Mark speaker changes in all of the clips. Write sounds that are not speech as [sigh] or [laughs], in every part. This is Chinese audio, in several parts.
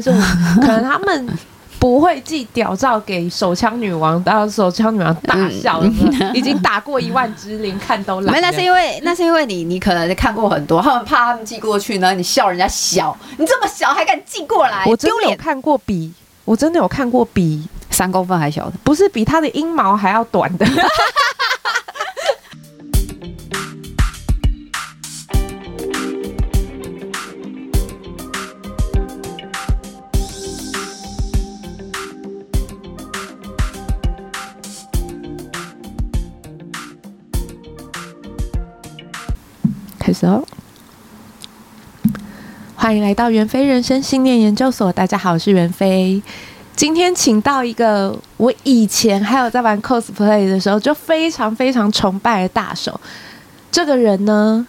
Speaker 1: 是可能他们不会寄屌照给手枪女王，到手枪女王大笑，嗯、已经打过一万只零看都懒。
Speaker 2: 没，那是因为那是因为你你可能看过很多，他们怕他们寄过去呢，你笑人家小，你这么小还敢寄过来，
Speaker 1: 我真的有看过比，我真的有看过比
Speaker 2: 三公分还小的，
Speaker 1: 不是比他的阴毛还要短的。[laughs] 始哦！欢迎来到袁飞人生信念研究所。大家好，我是袁飞。今天请到一个我以前还有在玩 cosplay 的时候就非常非常崇拜的大手。这个人呢，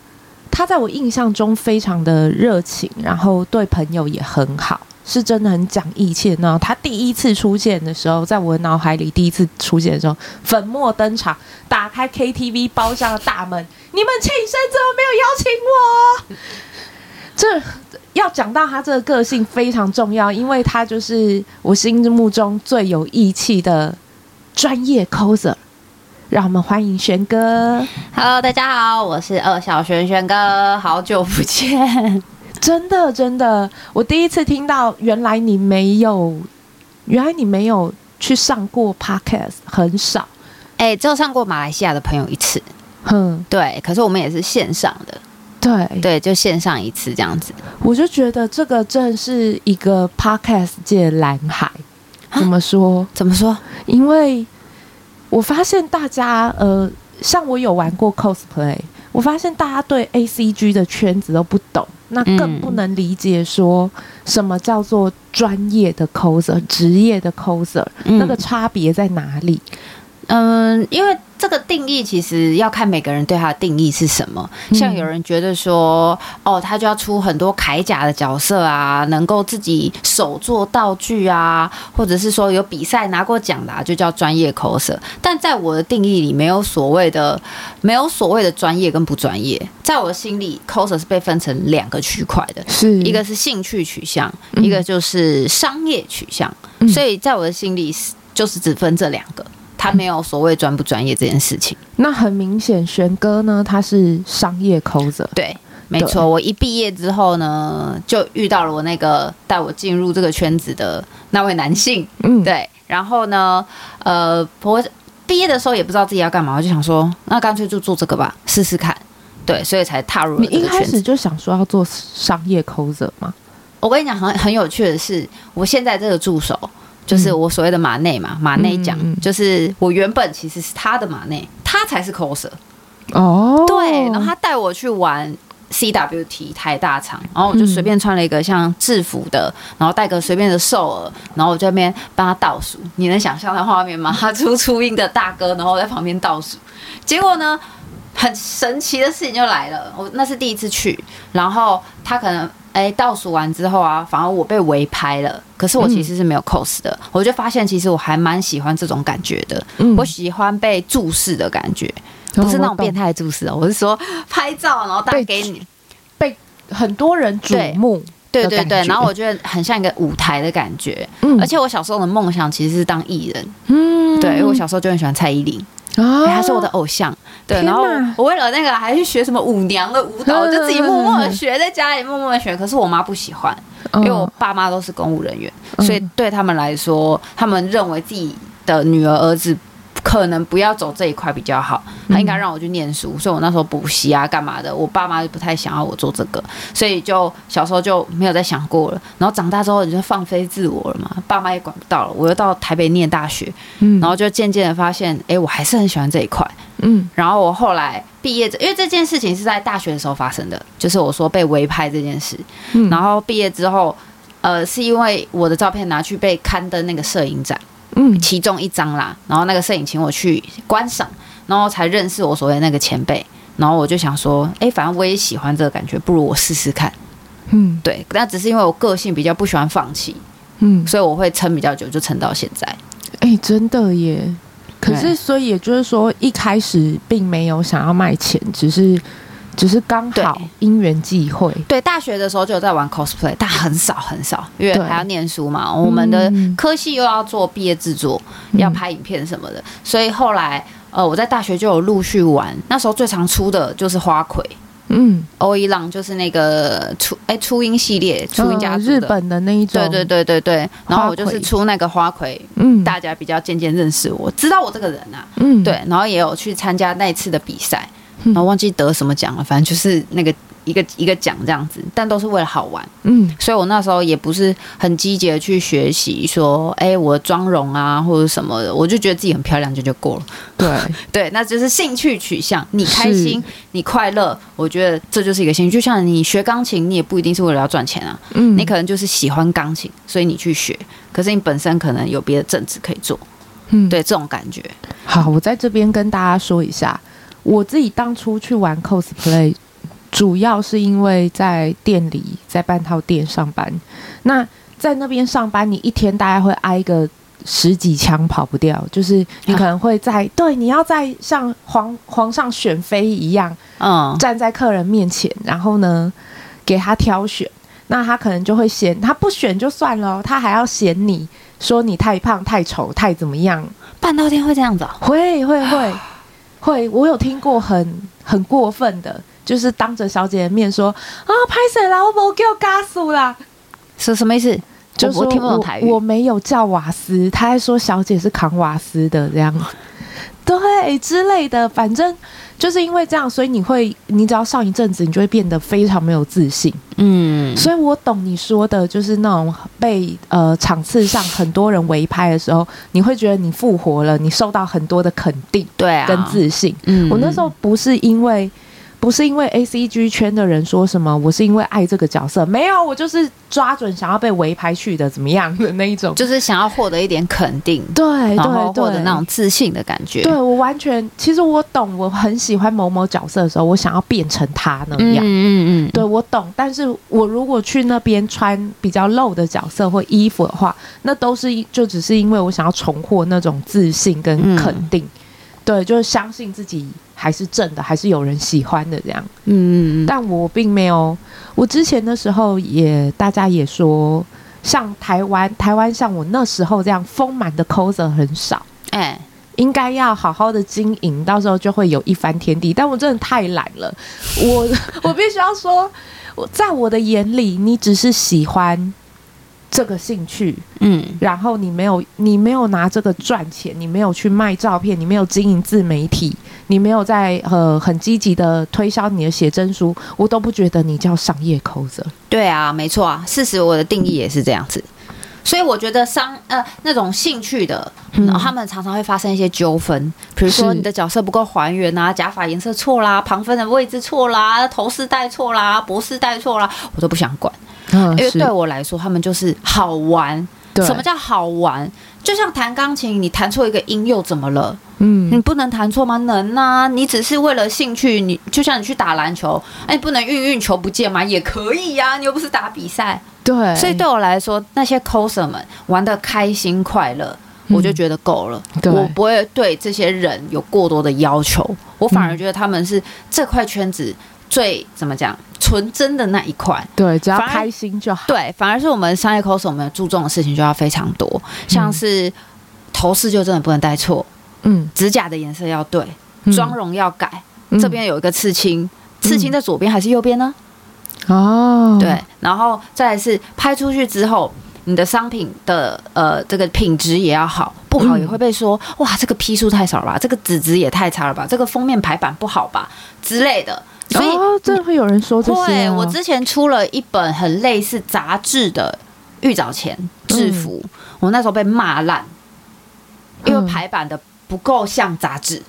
Speaker 1: 他在我印象中非常的热情，然后对朋友也很好。是真的很讲义气呢。他第一次出现的时候，在我脑海里第一次出现的时候，粉墨登场，打开 KTV 包厢的大门，你们庆生怎么没有邀请我？[laughs] 这要讲到他这个个性非常重要，因为他就是我心目中最有义气的专业 coser。让我们欢迎玄哥。
Speaker 2: Hello，大家好，我是二小玄玄哥，好久不见。
Speaker 1: 真的，真的，我第一次听到，原来你没有，原来你没有去上过 podcast，很少，
Speaker 2: 哎、欸，只有上过马来西亚的朋友一次，
Speaker 1: 哼，
Speaker 2: 对，可是我们也是线上的，
Speaker 1: 对，
Speaker 2: 对，就线上一次这样子，
Speaker 1: 我就觉得这个正是一个 podcast 界蓝海，怎么说？
Speaker 2: 怎么说？
Speaker 1: 因为我发现大家，呃，像我有玩过 cosplay，我发现大家对 ACG 的圈子都不懂。那更不能理解说什么叫做专业的 coser、职业的 coser，那个差别在哪里？
Speaker 2: 嗯，因为这个定义其实要看每个人对他的定义是什么。像有人觉得说，哦，他就要出很多铠甲的角色啊，能够自己手做道具啊，或者是说有比赛拿过奖的，就叫专业 coser。但在我的定义里，没有所谓的，没有所谓的专业跟不专业。在我的心里，coser 是被分成两个区块的，是一个是兴趣取向，一个就是商业取向。所以在我的心里，就是只分这两个。他没有所谓专不专业这件事情。
Speaker 1: 那很明显，玄哥呢，他是商业 coser。
Speaker 2: 对，没错。我一毕业之后呢，就遇到了我那个带我进入这个圈子的那位男性。嗯，对。然后呢，呃，我毕业的时候也不知道自己要干嘛，我就想说，那干脆就做这个吧，试试看。对，所以才踏入。
Speaker 1: 你一开始就想说要做商业 coser 吗？
Speaker 2: 我跟你讲，很很有趣的是，我现在这个助手。就是我所谓的马内嘛，马内讲，就是我原本其实是他的马内，他才是 coser
Speaker 1: 哦，
Speaker 2: 对，然后他带我去玩 CWT 台大场，然后我就随便穿了一个像制服的，然后带个随便的兽耳，然后我在那边帮他倒数，你能想象的画面吗？他出 [laughs] 初音的大哥，然后我在旁边倒数，结果呢，很神奇的事情就来了，我那是第一次去，然后他可能。哎，倒数完之后啊，反而我被围拍了。可是我其实是没有 cos 的，嗯、我就发现其实我还蛮喜欢这种感觉的。嗯、我喜欢被注视的感觉，不是那种变态注视哦。我是说拍照，然后带给你
Speaker 1: 被，被很多人瞩目。
Speaker 2: 对对对，然后我觉得很像一个舞台的感觉。嗯，而且我小时候的梦想其实是当艺人。嗯，对，因为我小时候就很喜欢蔡依林。啊、欸，她是我的偶像，对，然后我为了那个还去学什么舞娘的舞蹈，我就自己默默的学，在家里默默的学。可是我妈不喜欢，因为我爸妈都是公务人员，所以对他们来说，他们认为自己的女儿儿子。可能不要走这一块比较好，他应该让我去念书，所以我那时候补习啊，干嘛的，我爸妈就不太想要我做这个，所以就小时候就没有再想过了。然后长大之后你就放飞自我了嘛，爸妈也管不到了。我又到台北念大学，嗯，然后就渐渐的发现，哎，我还是很喜欢这一块，嗯。然后我后来毕业，因为这件事情是在大学的时候发生的，就是我说被围拍这件事，嗯。然后毕业之后，呃，是因为我的照片拿去被刊登那个摄影展。嗯，其中一张啦，然后那个摄影请我去观赏，然后才认识我所谓那个前辈，然后我就想说，哎、欸，反正我也喜欢这个感觉，不如我试试看。嗯，对，那只是因为我个性比较不喜欢放弃，嗯，所以我会撑比较久，就撑到现在。
Speaker 1: 哎、欸，真的耶！可是，所以也就是说，一开始并没有想要卖钱，只是只是刚好因缘际会。
Speaker 2: 对，大学的时候就有在玩 cosplay，但很少很少，因为还要念书嘛。我们的科系又要做毕业制作，嗯、要拍影片什么的，所以后来呃，我在大学就有陆续玩。那时候最常出的就是花魁。嗯，欧一浪就是那个初哎初音系列，初音家族的、
Speaker 1: 嗯、日本的那一种，
Speaker 2: 对对对对对。然后我就是出那个花魁，嗯，大家比较渐渐认识我，知道我这个人啊，嗯，对。然后也有去参加那一次的比赛，然后忘记得什么奖了，反正就是那个。一个一个奖这样子，但都是为了好玩，嗯，所以我那时候也不是很积极的去学习，说，哎，我的妆容啊或者什么的，我就觉得自己很漂亮就就够了，
Speaker 1: 对。[laughs]
Speaker 2: 对，那就是兴趣取向，你开心你快乐，我觉得这就是一个兴趣，就像你学钢琴，你也不一定是为了要赚钱啊，嗯，你可能就是喜欢钢琴，所以你去学，可是你本身可能有别的正职可以做，嗯，对，这种感觉。
Speaker 1: 好，我在这边跟大家说一下，我自己当初去玩 cosplay。主要是因为在店里，在半套店上班，那在那边上班，你一天大概会挨个十几枪跑不掉，就是你可能会在、啊、对，你要在像皇皇上选妃一样，嗯，站在客人面前，然后呢给他挑选，那他可能就会嫌他不选就算了，他还要嫌你说你太胖、太丑、太怎么样，
Speaker 2: 半套店会这样子、哦？
Speaker 1: 会会会会，我有听过很很过分的。就是当着小姐的面说啊，拍谁啦？我没叫嘎死啦，
Speaker 2: 是什么意思？
Speaker 1: 就是我听不懂台语，我没有叫瓦斯，他还说小姐是扛瓦斯的这样，对之类的，反正就是因为这样，所以你会，你只要上一阵子，你就会变得非常没有自信。嗯，所以我懂你说的，就是那种被呃场次上很多人围拍的时候，你会觉得你复活了，你受到很多的肯定，对啊，跟自信。嗯，我那时候不是因为。不是因为 A C G 圈的人说什么，我是因为爱这个角色，没有，我就是抓准想要被围拍去的，怎么样的那一种，
Speaker 2: 就是想要获得一点肯定，
Speaker 1: 对，然
Speaker 2: 后获得那种自信的感觉。
Speaker 1: 对，我完全，其实我懂，我很喜欢某某角色的时候，我想要变成他那样，嗯嗯嗯，对我懂。但是我如果去那边穿比较露的角色或衣服的话，那都是就只是因为我想要重获那种自信跟肯定，嗯、对，就是相信自己。还是正的，还是有人喜欢的这样。嗯嗯，但我并没有。我之前的时候也，大家也说，像台湾，台湾像我那时候这样丰满的 coser 很少。哎、欸，应该要好好的经营，到时候就会有一番天地。但我真的太懒了。我 [laughs] 我必须要说，我在我的眼里，你只是喜欢。这个兴趣，嗯，然后你没有，你没有拿这个赚钱，你没有去卖照片，你没有经营自媒体，你没有在呃很积极的推销你的写真书，我都不觉得你叫商业 coser。
Speaker 2: 对啊，没错啊，事实我的定义也是这样子，所以我觉得商呃那种兴趣的，然后他们常常会发生一些纠纷，比如说你的角色不够还原啊，假发颜色错啦，旁分的位置错啦，头饰戴错啦，脖饰戴错啦，我都不想管。因为对我来说，他们就是好玩。什么叫好玩？就像弹钢琴，你弹错一个音又怎么了？嗯，你不能弹错吗？能啊！你只是为了兴趣，你就像你去打篮球，哎，你不能运运球不见吗？也可以呀，你又不是打比赛。对，所以对我来说，那些 coser 们玩的开心快乐，我就觉得够了。我不会对这些人有过多的要求，我反而觉得他们是这块圈子。最怎么讲？纯真的那一块，
Speaker 1: 对，只要开心就好。
Speaker 2: 对，反而是我们商业 coser，我们注重的事情就要非常多，像是头饰就真的不能戴错，嗯，指甲的颜色要对，妆容要改，嗯、这边有一个刺青，刺青在左边还是右边呢？哦，对，然后再来是拍出去之后，你的商品的呃这个品质也要好，不好也会被说、嗯、哇，这个批数太少了吧，这个纸质也太差了吧，这个封面排版不好吧之类的。所以，
Speaker 1: 哦，真的会有人说这些，哦。
Speaker 2: 对，我之前出了一本很类似杂志的预早前制服，嗯，我那时候被骂烂，因为排版的不够像杂志。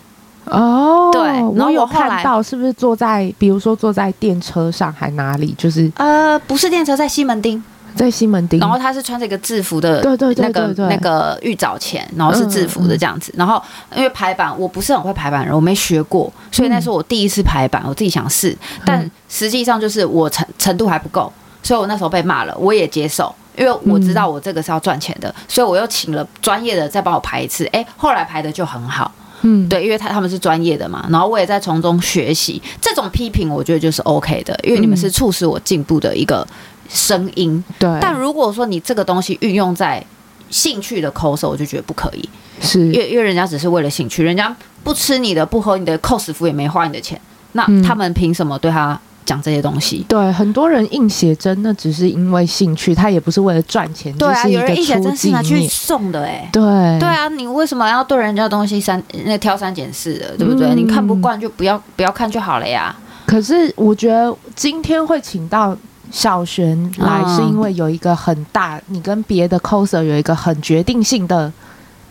Speaker 1: 哦，对，然后我有看到是不是坐在，比如说坐在电车上还哪里？就是
Speaker 2: 呃，不是电车，在西门町。
Speaker 1: 在西门町，
Speaker 2: 然后他是穿着一个制服的，对对对，那个那个玉藻前，然后是制服的这样子。然后因为排版，我不是很会排版人，我没学过，所以那时候我第一次排版，我自己想试，但实际上就是我程程度还不够，所以我那时候被骂了，我也接受，因为我知道我这个是要赚钱的，所以我又请了专业的再帮我排一次，哎，后来排的就很好。嗯，对，因为他他们是专业的嘛，然后我也在从中学习。这种批评我觉得就是 OK 的，因为你们是促使我进步的一个声音。对、嗯，但如果说你这个东西运用在兴趣的 cos，我就觉得不可以，是因为因为人家只是为了兴趣，人家不吃你的，不喝你的 cos 服，也没花你的钱，那他们凭什么对他？讲这些东西，
Speaker 1: 对很多人印写真，那只是因为兴趣，他也不是为了赚钱。
Speaker 2: 对啊，有人印写真
Speaker 1: 是
Speaker 2: 拿去送的、欸，哎，
Speaker 1: 对，
Speaker 2: 对啊，你为什么要对人家东西三那挑三拣四的，对不对？嗯、你看不惯就不要不要看就好了呀。
Speaker 1: 可是我觉得今天会请到小璇来，是因为有一个很大，嗯、你跟别的 coser 有一个很决定性的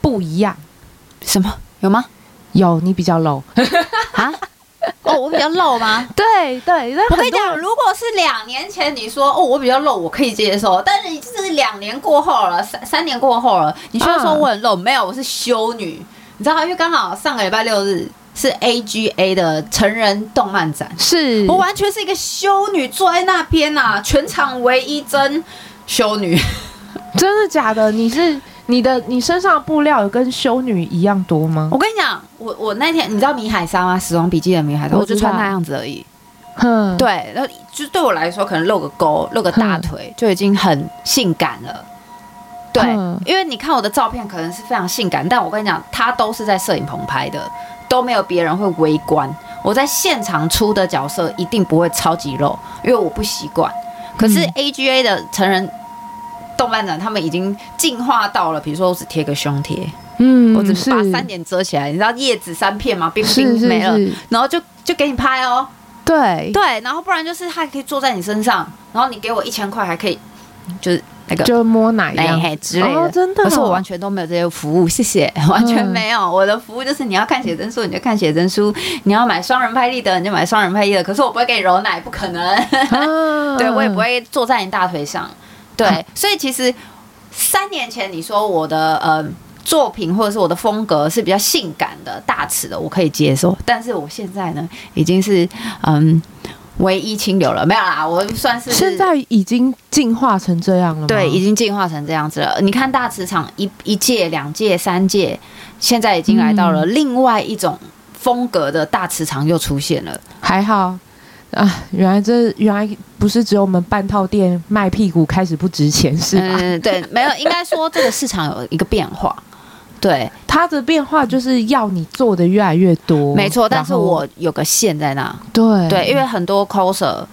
Speaker 1: 不一样。
Speaker 2: 什么？有吗？
Speaker 1: 有，你比较 low [laughs]
Speaker 2: 啊。哦，我比较 low 吗？
Speaker 1: 对对，我
Speaker 2: 跟你讲，如果是两年前你说哦，我比较 low，，我可以接受。但是你这是两年过后了，三三年过后了，你需要说我很 low，？没有，我是修女，你知道吗？因为刚好上个礼拜六日是 AGA 的成人动漫展，是我完全是一个修女坐在那边啊，全场唯一真修女，[laughs]
Speaker 1: 真的假的？你是？你的你身上的布料有跟修女一样多吗？
Speaker 2: 我跟你讲，我我那天你知道米海莎吗？死亡笔记的米海莎，我就穿那样子而已。嗯，对，那就对我来说，可能露个沟、露个大腿就已经很性感了。对，因为你看我的照片，可能是非常性感，但我跟你讲，他都是在摄影棚拍的，都没有别人会围观。我在现场出的角色一定不会超级露，因为我不习惯。可是 AGA 的成人。动漫展他们已经进化到了，比如说我只贴个胸贴，嗯，我只是把三点遮起来，你知道叶子三片吗？冰冰没了，然后就就给你拍哦，对对，然后不然就是他可以坐在你身上，然后你给我一千块还可以，就是那个
Speaker 1: 就摸奶呀
Speaker 2: 之类的，哦、真的、哦，可是我完全都没有这些服务，谢谢，[laughs] 完全没有，嗯、我的服务就是你要看写真书你就看写真书，你要买双人拍立得你就买双人拍立得，可是我不会给你揉奶，不可能，啊、[laughs] 对我也不会坐在你大腿上。对，所以其实三年前你说我的呃作品或者是我的风格是比较性感的大尺的，我可以接受。但是我现在呢，已经是嗯唯一清流了，没有啦，我算是
Speaker 1: 现在已经进化成这样了吗？
Speaker 2: 对，已经进化成这样子了。你看大磁场一一届、两届、三届，现在已经来到了另外一种风格的大磁场又出现了，
Speaker 1: 还好。啊，原来这原来不是只有我们半套店卖屁股开始不值钱是吧？
Speaker 2: 嗯，对，没有，应该说这个市场有一个变化，对，
Speaker 1: 它的变化就是要你做的越来越多，
Speaker 2: 没错。但是我有个线在那，
Speaker 1: 对
Speaker 2: 对，因为很多 coser，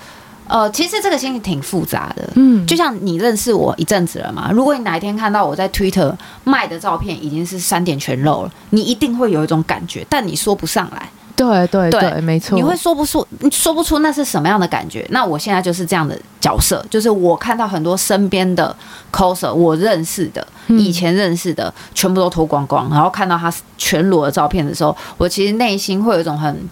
Speaker 2: 呃，其实这个心情挺复杂的，嗯，就像你认识我一阵子了嘛，如果你哪一天看到我在 Twitter 卖的照片已经是三点全露了，你一定会有一种感觉，但你说不上来。
Speaker 1: 对对对，对没错，
Speaker 2: 你会说不出，你说不出那是什么样的感觉。那我现在就是这样的角色，就是我看到很多身边的 coser，我认识的、嗯、以前认识的，全部都脱光光，然后看到他全裸的照片的时候，我其实内心会有一种很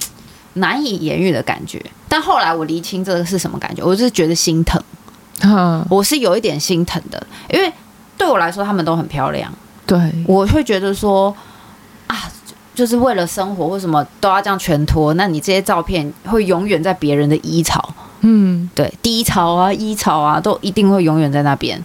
Speaker 2: 难以言喻的感觉。但后来我厘清这个是什么感觉，我就是觉得心疼，嗯、我是有一点心疼的，因为对我来说他们都很漂亮，对，我会觉得说啊。就是为了生活，为什么都要这样全脱？那你这些照片会永远在别人的衣槽，嗯，对，低潮啊、衣槽啊，都一定会永远在那边。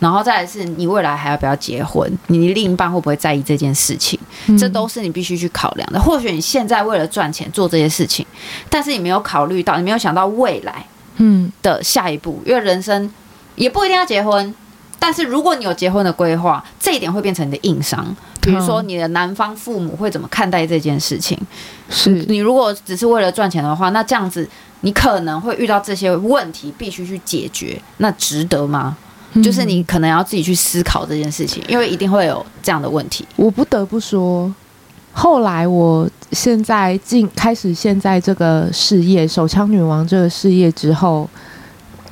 Speaker 2: 然后再来是你未来还要不要结婚？你另一半会不会在意这件事情？嗯、这都是你必须去考量的。或许你现在为了赚钱做这些事情，但是你没有考虑到，你没有想到未来，嗯的下一步，因为人生也不一定要结婚。但是如果你有结婚的规划，这一点会变成你的硬伤。比如说，你的男方父母会怎么看待这件事情？是你如果只是为了赚钱的话，那这样子你可能会遇到这些问题，必须去解决，那值得吗？嗯、就是你可能要自己去思考这件事情，因为一定会有这样的问题。
Speaker 1: 我不得不说，后来我现在进开始现在这个事业，手枪女王这个事业之后。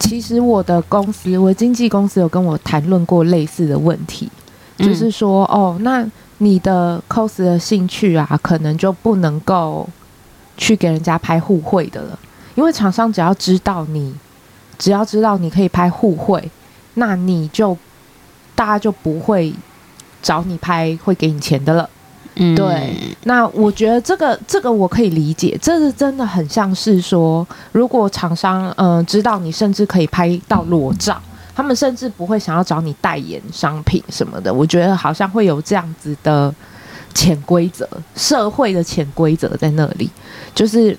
Speaker 1: 其实我的公司，我的经纪公司有跟我谈论过类似的问题，嗯、就是说，哦，那你的 cos 的兴趣啊，可能就不能够去给人家拍互惠的了，因为厂商只要知道你，只要知道你可以拍互惠，那你就大家就不会找你拍会给你钱的了。嗯，对，那我觉得这个这个我可以理解，这是真的很像是说，如果厂商嗯、呃、知道你甚至可以拍到裸照，他们甚至不会想要找你代言商品什么的。我觉得好像会有这样子的潜规则，社会的潜规则在那里，就是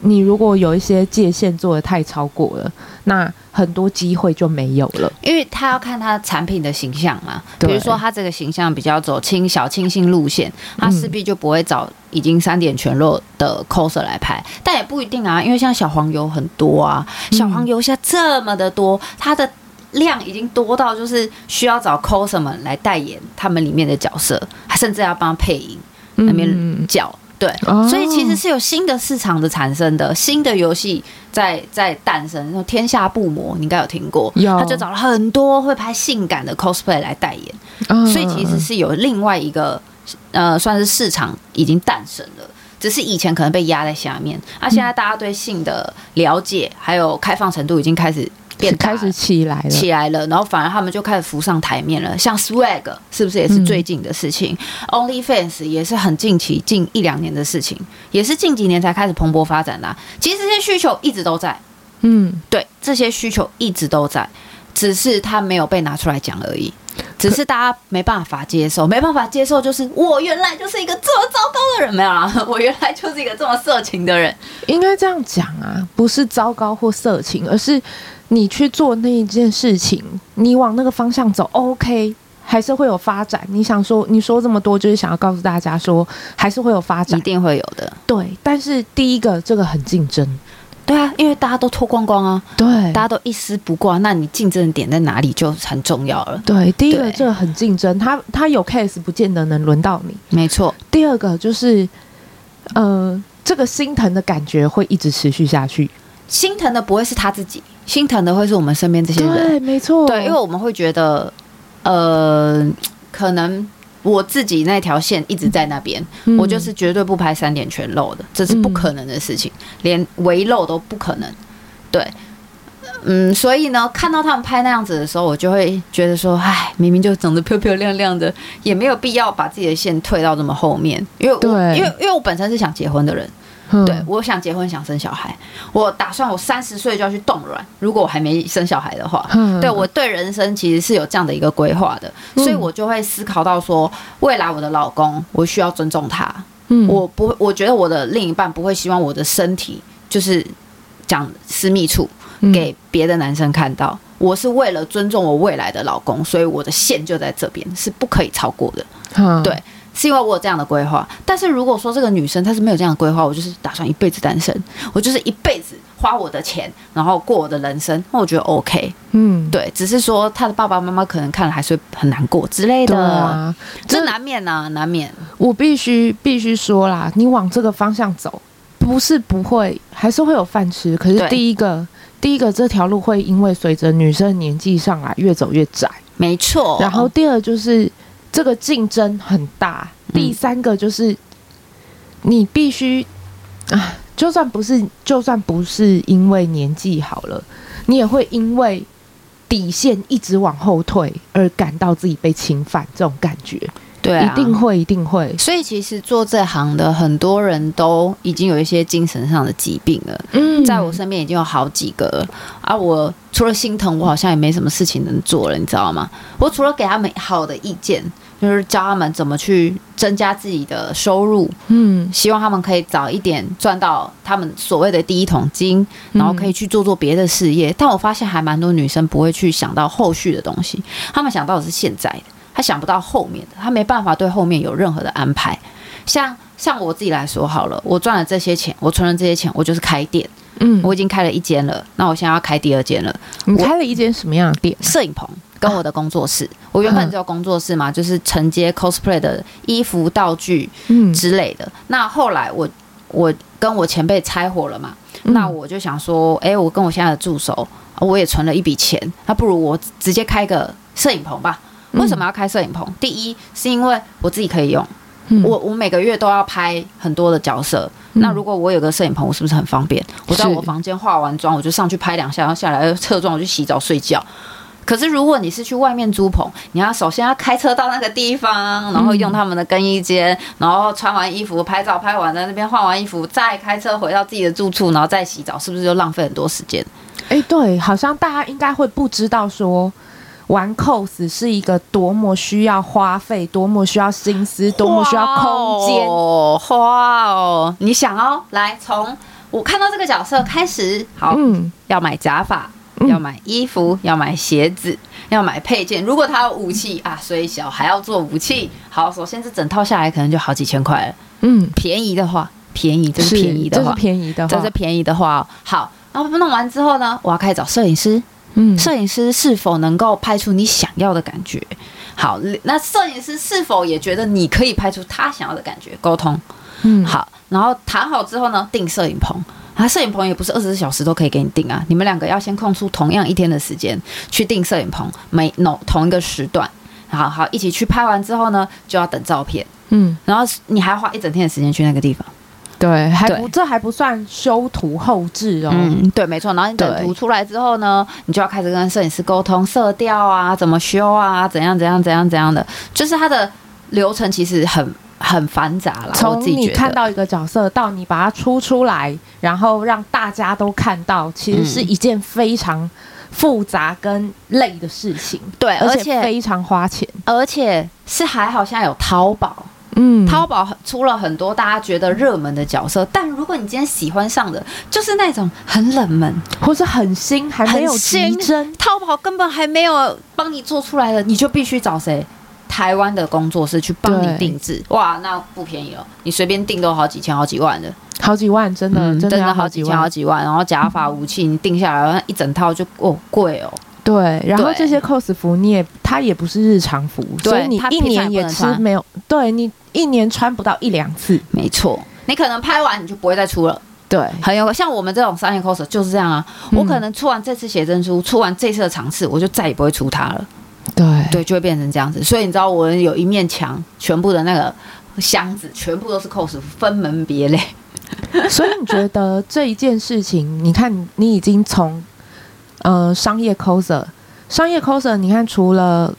Speaker 1: 你如果有一些界限做的太超过了，那很多机会就没有了。
Speaker 2: 因为他要看他产品的形象嘛，比如说他这个形象比较走清小清新路线，他势必就不会找已经三点全落的 coser 来拍，嗯，但也不一定啊，因为像小黄油很多啊，小黄油现在这么的多，它的。量已经多到就是需要找 coser 们来代言他们里面的角色，还甚至要帮配音那边叫、嗯，对、哦，所以其实是有新的市场的产生的，新的游戏在在诞生。那天下布魔你应该有听过，他就找了很多会拍性感的 cosplay 来代言、哦，所以其实是有另外一个呃算是市场已经诞生了，只是以前可能被压在下面，那、啊、现在大家对性的了解还有开放程度已经开始。变
Speaker 1: 开始起来了，
Speaker 2: 起来了，然后反而他们就开始浮上台面了。像 Swag 是不是也是最近的事情、嗯、？OnlyFans 也是很近期近一两年的事情，也是近几年才开始蓬勃发展的、啊。其实这些需求一直都在，嗯，对，这些需求一直都在，只是他没有被拿出来讲而已。只是大家没办法接受，没办法接受，就是我原来就是一个这么糟糕的人，没有啦，[laughs] 我原来就是一个这么色情的人。
Speaker 1: 应该这样讲啊，不是糟糕或色情，而是。你去做那一件事情，你往那个方向走，OK，还是会有发展。你想说，你说这么多，就是想要告诉大家说，还是会有发展，
Speaker 2: 一定会有的。
Speaker 1: 对，但是第一个，这个很竞争，
Speaker 2: 对啊，因为大家都脱光光啊，
Speaker 1: 对，
Speaker 2: 大家都一丝不挂，那你竞争点在哪里就很重要了。
Speaker 1: 对，第一个这个很竞争，他他有 case 不见得能轮到你，
Speaker 2: 没错。
Speaker 1: 第二个就是，呃，这个心疼的感觉会一直持续下去。
Speaker 2: 心疼的不会是他自己，心疼的会是我们身边这些人。
Speaker 1: 对，没错。
Speaker 2: 对，因为我们会觉得，呃，可能我自己那条线一直在那边，嗯，我就是绝对不拍三点全露的，这是不可能的事情，嗯，连围露都不可能。对，嗯，所以呢，看到他们拍那样子的时候，我就会觉得说，哎，明明就长得漂漂亮亮的，也没有必要把自己的线退到这么后面，因为我，因为，因为我本身是想结婚的人。对，我想结婚，想生小孩。我打算我三十岁就要去冻卵。如果我还没生小孩的话，对，我对人生其实是有这样的一个规划的，所以我就会思考到说，未来我的老公，我需要尊重他。嗯，我不，我觉得我的另一半不会希望我的身体就是讲私密处给别的男生看到。我是为了尊重我未来的老公，所以我的线就在这边，是不可以超过的。嗯对。是因为我有这样的规划，但是如果说这个女生她是没有这样的规划，我就是打算一辈子单身，我就是一辈子花我的钱，然后过我的人生，那我觉得 OK，嗯，对，只是说她的爸爸妈妈可能看了还是会很难过之类的，啊，这难免啊，难免。
Speaker 1: 我必须必须说啦，你往这个方向走，不是不会，还是会有饭吃。可是第一个，第一个这条路会因为随着女生年纪上来越走越窄，
Speaker 2: 没错。
Speaker 1: 然后第二就是。这个竞争很大。第三个就是，你必须啊，就算不是，就算不是因为年纪好了，你也会因为底线一直往后退而感到自己被侵犯，这种感觉。对啊，一定会，一定会。
Speaker 2: 所以其实做这行的很多人都已经有一些精神上的疾病了。嗯，在我身边已经有好几个了。啊，我除了心疼，我好像也没什么事情能做了，你知道吗？我除了给他们好的意见。就是教他们怎么去增加自己的收入，嗯，希望他们可以早一点赚到他们所谓的第一桶金，然后可以去做做别的事业。但我发现还蛮多女生不会去想到后续的东西，他们想到的是现在的，他想不到后面的，他没办法对后面有任何的安排。像像我自己来说好了，我赚了这些钱，我存了这些钱，我就是开店，嗯，我已经开了一间了，那我现在要开第二间了。
Speaker 1: 你开了一间什么样的店？
Speaker 2: 摄影棚。跟我的工作室，我原本只有工作室嘛，就是承接 cosplay 的衣服、道具之类的。那后来我我跟我前辈拆伙了嘛，那我就想说，哎，我跟我现在的助手，我也存了一笔钱，那不如我直接开个摄影棚吧？为什么要开摄影棚？第一是因为我自己可以用，我我每个月都要拍很多的角色，那如果我有个摄影棚，我是不是很方便？我在我房间化完妆，我就上去拍两下，然后下来侧妆，我去洗澡睡觉。可是，如果你是去外面租棚，你要首先要开车到那个地方，然后用他们的更衣间，然后穿完衣服拍照，拍完在那边换完衣服，再开车回到自己的住处，然后再洗澡，是不是就浪费很多时间？
Speaker 1: 哎，对，好像大家应该会不知道说，玩 cos 是一个多么需要花费、多么需要心思、多么需要空间
Speaker 2: 哦！花哦，你想哦，来从我看到这个角色开始，好，嗯，要买假发，要买衣服，要买鞋子，要买配件。如果他有武器啊，虽小还要做武器。好，首先这整套下来可能就好几千块了。嗯，便宜的话，便宜，这是便宜的话，
Speaker 1: 这是便宜的话，
Speaker 2: 这是便宜的话。好，然后弄完之后呢，我要开始找摄影师。嗯，摄影师是否能够拍出你想要的感觉？好，那摄影师是否也觉得你可以拍出他想要的感觉？沟通，嗯，好，然后谈好之后呢，定摄影棚。啊，摄影棚也不是二十四小时都可以给你定啊，你们两个要先空出同样一天的时间去定摄影棚，每 no 同一个时段，好好一起去拍完之后呢，就要等照片，嗯，然后你还要花一整天的时间去那个地方。
Speaker 1: 对，还不这还不算修图后置哦。
Speaker 2: 嗯，对，没错。然后你等图出来之后呢，你就要开始跟摄影师沟通色调啊，怎么修啊，怎样怎样怎样怎样的，就是它的流程其实很很繁杂了。
Speaker 1: 从你看到一个角色到你把它出出来，然后让大家都看到，其实是一件非常复杂跟累的事情。
Speaker 2: 对，
Speaker 1: 而且非常花钱，
Speaker 2: 而且是还好现在有淘宝。嗯，淘宝出了很多大家觉得热门的角色，但如果你今天喜欢上的就是那种很冷门
Speaker 1: 或是很新还没有新真，
Speaker 2: 淘宝根本还没有帮你做出来的，你就必须找谁？台湾的工作室去帮你定制。哇，那不便宜哦，你随便定都好几千、好几万的，
Speaker 1: 好几万，真的、嗯、真的
Speaker 2: 好几千、好几万。然后假发、武器你定下来，一整套就哦贵哦。
Speaker 1: 对，然后这些 cos 服你也它也不是日常服，所以你一年也是没有，对你。一年穿不到一两次，
Speaker 2: 没错。你可能拍完你就不会再出了，
Speaker 1: 对。
Speaker 2: 很有像我们这种商业 coser 就是这样啊。嗯、我可能出完这次写真书，出完这次的场次，我就再也不会出它了。
Speaker 1: 对
Speaker 2: 对，就会变成这样子。所以你知道，我有一面墙，全部的那个箱子，全部都是 cos，分门别类。[laughs]
Speaker 1: 所以你觉得这一件事情，你看你已经从呃商业 coser，商业 coser，你看除了。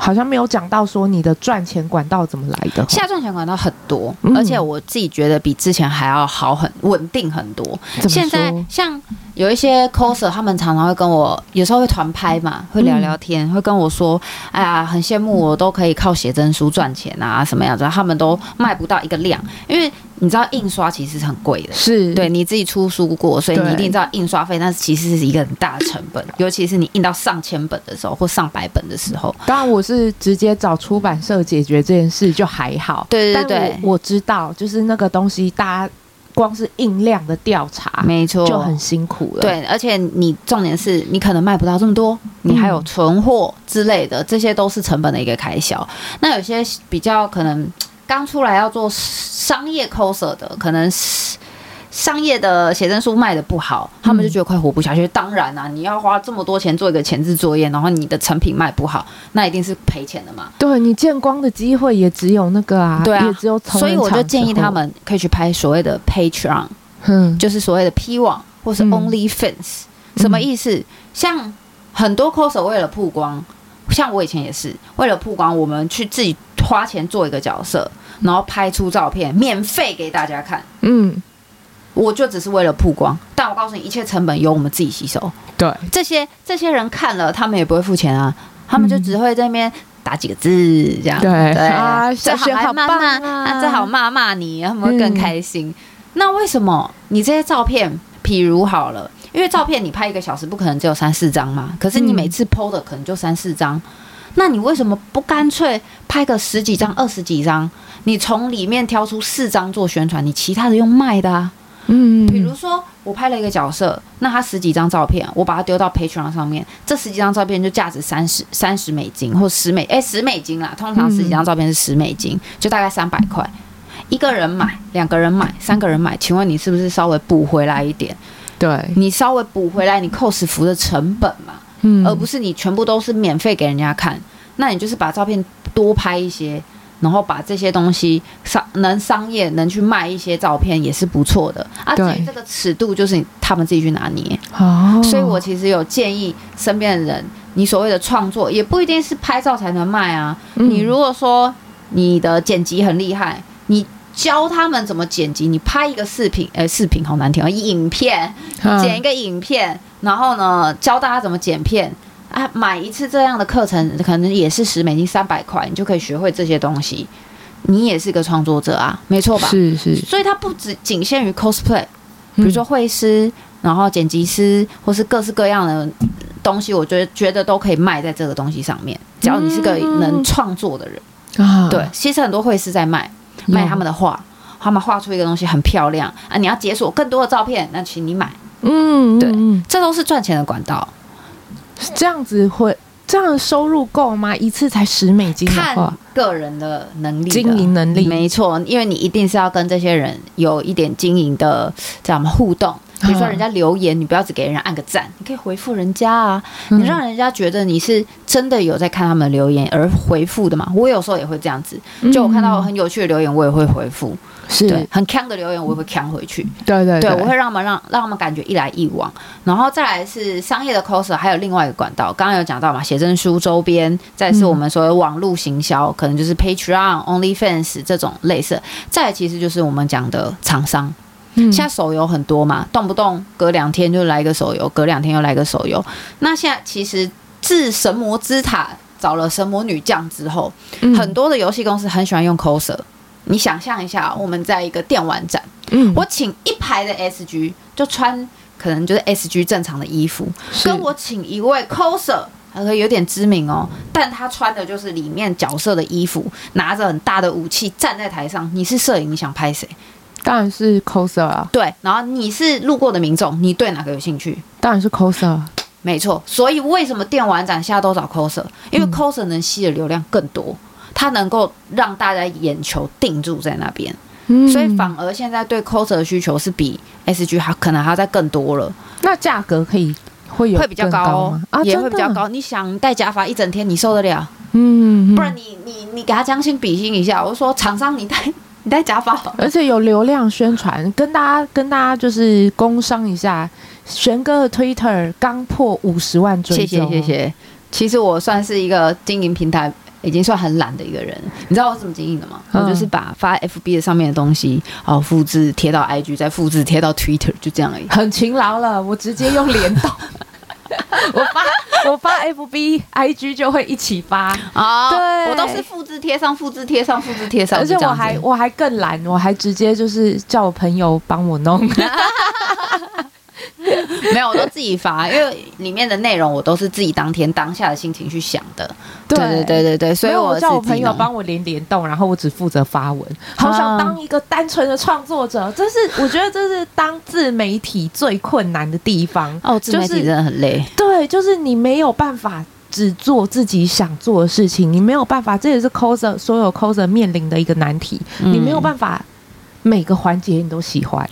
Speaker 1: 好像没有讲到说你的赚钱管道怎么来的。
Speaker 2: 现在赚钱管道很多，嗯，而且我自己觉得比之前还要好很稳定很多。现在像有一些 coser，他们常常会跟我，有时候会团拍嘛，会聊聊天，嗯，会跟我说：“哎呀，很羡慕我都可以靠写真书赚钱啊，什么样子？”他们都卖不到一个量，因为。你知道印刷其实是很贵的，
Speaker 1: 是
Speaker 2: 对你自己出书过，所以你一定知道印刷费，那其实是一个很大的成本，尤其是你印到上千本的时候或上百本的时候。
Speaker 1: 当然，我是直接找出版社解决这件事就还好。
Speaker 2: 对对对，
Speaker 1: 我，我知道，就是那个东西，大家光是印量的调查，
Speaker 2: 没错，
Speaker 1: 就很辛苦了。
Speaker 2: 对，而且你重点是你可能卖不到这么多，你还有存货之类的，这些都是成本的一个开销。那有些比较可能。刚出来要做商业 coser 的，可能是商业的写真书卖的不好，他们就觉得快活不下去。当然啦、啊，你要花这么多钱做一个前置作业，然后你的成品卖不好，那一定是赔钱的嘛。
Speaker 1: 对，你见光的机会也只有那个啊，
Speaker 2: 对啊，
Speaker 1: 也只有。
Speaker 2: 所以我就建议他们可以去拍所谓的 Patreon，嗯，就是所谓的 P 网或是 OnlyFans，嗯，什么意思？像很多 coser 为了曝光。像我以前也是为了曝光，我们去自己花钱做一个角色，然后拍出照片，免费给大家看。嗯，我就只是为了曝光，但我告诉你，一切成本由我们自己吸收。
Speaker 1: 对，
Speaker 2: 这些这些人看了，他们也不会付钱啊，他们就只会在那边打几个字这样。
Speaker 1: 对
Speaker 2: 对
Speaker 1: 啊，
Speaker 2: 最好还骂骂啊，最好骂骂你，他们会更开心。嗯。那为什么你这些照片，譬如好了？因为照片你拍一个小时不可能只有三四张嘛，可是你每次 PO 的可能就三四张，嗯，那你为什么不干脆拍个十几张、二十几张？你从里面挑出四张做宣传，你其他的用卖的啊？嗯，比如说我拍了一个角色，那他十几张照片，我把它丢到 Patreon 上面，这十几张照片就价值三十三十美金或十美哎十美金啦，通常十几张照片是十美金，就大概三百块，一个人买、两个人买、三个人买，请问你是不是稍微补回来一点？
Speaker 1: 对，
Speaker 2: 你稍微补回来你 cos 服的成本嘛，嗯，而不是你全部都是免费给人家看，那你就是把照片多拍一些，然后把这些东西商能商业能去卖一些照片也是不错的啊。至于这个尺度就是他们自己去拿捏哦。所以我其实有建议身边的人，你所谓的创作也不一定是拍照才能卖啊。嗯，你如果说你的剪辑很厉害，你。教他们怎么剪辑，你拍一个视频，呃、欸，视频好难听啊，影片，剪一个影片，然后呢，教大家怎么剪片，啊，买一次这样的课程可能也是十美金三百块，你就可以学会这些东西。你也是个创作者啊，没错吧？
Speaker 1: 是是。
Speaker 2: 所以它不只仅限于 cosplay，比如说绘师，嗯、然后剪辑师，或是各式各样的东西，我觉得觉得都可以卖在这个东西上面。只要你是个能创作的人啊，对，其实很多绘师在卖卖他们的画，他们画出一个东西很漂亮啊，你要解锁更多的照片，那请你买。嗯，对，这都是赚钱的管道。
Speaker 1: 这样子会这样的收入够吗？一次才十美金？
Speaker 2: 看个人的能力，
Speaker 1: 经营能力。
Speaker 2: 没错，因为你一定是要跟这些人有一点经营的这样互动。比如说人家留言，你不要只给人家按个赞，你可以回复人家啊，你让人家觉得你是真的有在看他们的留言而回复的嘛。我有时候也会这样子，就我看到很有趣的留言，我也会回复。是对很锵的留言，我也会锵回去。
Speaker 1: 对对对，
Speaker 2: 对，我会让他们让让他们感觉一来一往，然后再来是商业的 coser，还有另外一个管道，刚刚有讲到嘛，写真书周边，再是我们所谓网络行销，可能就是 Patreon、OnlyFans 这种类似，再来其实就是我们讲的厂商。嗯，现在手游很多嘛，动不动隔两天就来个手游，隔两天又来个手游。那现在其实自神魔之塔找了神魔女将之后，很多的游戏公司很喜欢用 coser。你想象一下，我们在一个电玩展，嗯，我请一排的 SG 就穿可能就是 SG 正常的衣服，跟我请一位 coser，他可以有点知名哦，但他穿的就是里面角色的衣服，拿着很大的武器站在台上。你是摄影，你想拍谁？
Speaker 1: 当然是 coser 啊。
Speaker 2: 对，然后你是路过的民众，你对哪个有兴趣？
Speaker 1: 当然是 coser。
Speaker 2: 没错，所以为什么电玩展现在都找 coser？因为 coser 能吸的流量更多。它能够让大家眼球定住在那边，嗯、所以反而现在对 coser 的需求是比 SG 还可能还要再更多了。
Speaker 1: 那价格可以会有
Speaker 2: 会比较高哦，啊、也会比较高。你想戴假发一整天，你受得了？嗯，不然你你你给他将心比心一下。我说厂商，你戴 [laughs] 你戴假发，
Speaker 1: 而且有流量宣传，跟大家跟大家就是工商一下。玄哥的 Twitter 刚破五十万追踪，谢谢谢谢。
Speaker 2: 其实我算是一个经营平台。已经算很懒的一个人，你知道我怎么经营的吗？嗯、我就是把发 FB 的上面的东西，哦复制贴到 IG，再复制贴到 Twitter，就这样而已。
Speaker 1: 很勤劳了，我直接用联动，[laughs] 我发我发 FB、IG 就会一起发
Speaker 2: 啊。对，我都是复制贴上，复制贴上，复制贴上，而且
Speaker 1: 我还我还更懒，我还直接就是叫我朋友帮我弄。[laughs] [laughs]
Speaker 2: 没有，我都自己发，因为里面的内容我都是自己当天当下的心情去想的。对对对对对，所以我
Speaker 1: 叫我朋友帮我连联动，然后我只负责发文。好想当一个单纯的创作者，这是我觉得这是当自媒体最困难的地方。
Speaker 2: 哦，自媒体真的很累。
Speaker 1: 对，就是你没有办法只做自己想做的事情，你没有办法，这也是 coser 所有 coser 面临的一个难题。你没有办法每个环节你都喜欢。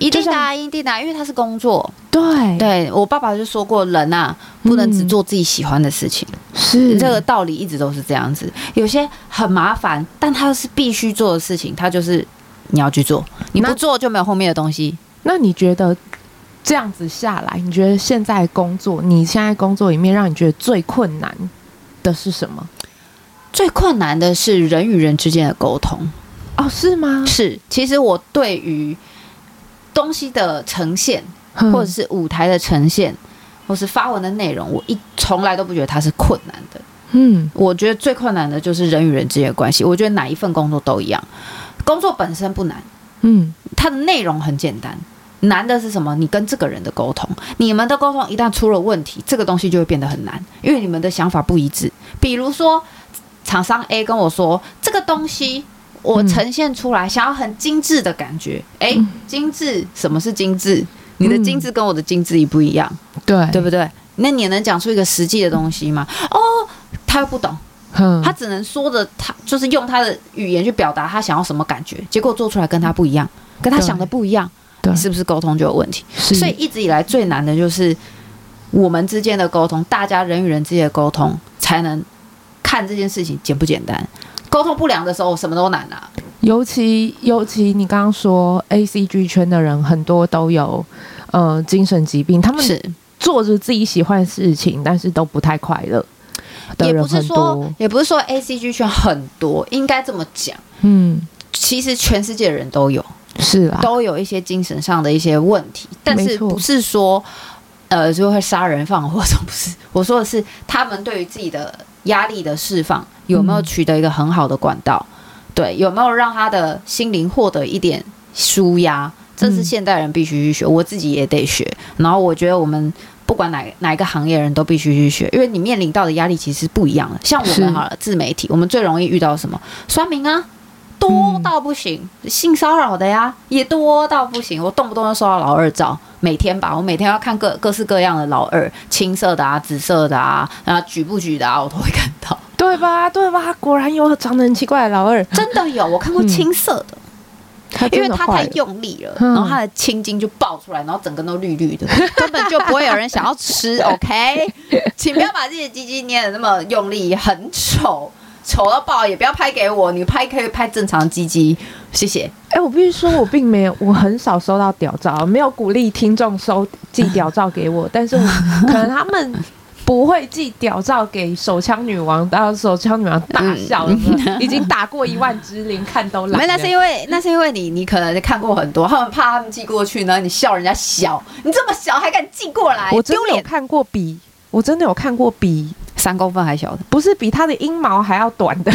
Speaker 2: 一定的、啊，一定的、啊，因为他是工作。
Speaker 1: 对，
Speaker 2: 对我爸爸就说过，人啊，不能只做自己喜欢的事情。是、嗯、这个道理，一直都是这样子。有些很麻烦，但他是必须做的事情，他就是你要去做，你不做就没有后面的东西。
Speaker 1: 那，那你觉得这样子下来，你觉得现在工作，你现在工作里面让你觉得最困难的是什么？
Speaker 2: 最困难的是人与人之间的沟通。
Speaker 1: 哦，是吗？
Speaker 2: 是。其实我对于东西的呈现，或者是舞台的呈现，或是发文的内容，我一从来都不觉得它是困难的。嗯，我觉得最困难的就是人与人之间的关系。我觉得哪一份工作都一样，工作本身不难，嗯，它的内容很简单，难的是什么？你跟这个人的沟通，你们的沟通一旦出了问题，这个东西就会变得很难，因为你们的想法不一致。比如说，厂商 A 跟我说这个东西。我呈现出来，想要很精致的感觉。哎、嗯，精致，什么是精致？你的精致跟我的精致一不一样？对、嗯，对不对？那你能讲出一个实际的东西吗？哦，他又不懂，嗯、他只能说着他就是用他的语言去表达他想要什么感觉，结果做出来跟他不一样，跟他想的不一样，对，是不是沟通就有问题？所以一直以来最难的就是我们之间的沟通，大家人与人之间的沟通，才能看这件事情简不简单。沟通不良的时候，什么都难啊。
Speaker 1: 尤其尤其你刚刚说 A C G 圈的人很多都有呃精神疾病，他们是做着自己喜欢的事情，但是都不太快乐。
Speaker 2: 也不是说也不是说 A C G 圈很多，应该这么讲。嗯，其实全世界的人都有，是啊，都有一些精神上的一些问题，但是不是说呃，就会杀人放火，不是？我说的是他们对于自己的压力的释放有没有取得一个很好的管道？嗯、对，有没有让他的心灵获得一点舒压？这是现代人必须去学，我自己也得学。然后我觉得我们不管哪哪一个行业人都必须去学，因为你面临到的压力其实不一样的。像我们好了，自媒体，我们最容易遇到什么？刷屏啊，多到不行；性骚扰的呀，也多到不行。我动不动就收到老二照，每天吧，我每天要看各各式各样的老二，青色的啊，紫色的啊，啊，举不举的啊，我都会看到，
Speaker 1: 对吧？对吧？果然有长得很奇怪的老二，
Speaker 2: 真的有，我看过青色的。嗯因为他太用力了，然后他的青筋就爆出来，然后整个都绿绿的，[laughs] 根本就不会有人想要吃。OK，请不要把自己的鸡鸡捏的那么用力，很丑，丑到爆，也不要拍给我，你拍可以拍正常的鸡鸡，谢谢。
Speaker 1: 哎、欸，我必须说，我并没有，我很少收到屌照，没有鼓励听众收寄屌照给我，但是我可能他们。不会寄屌照给手枪女王，到手枪女王大笑了，已经打过一万支，连看都懒。
Speaker 2: 没，那是因为那是因为你你可能看过很多，他们怕他们寄过去呢，你笑人家小，你这么小还敢寄过来？
Speaker 1: 我真的有看过比，我真的有看过比
Speaker 2: 三公分还小的，
Speaker 1: 不是比他的阴毛还要短的。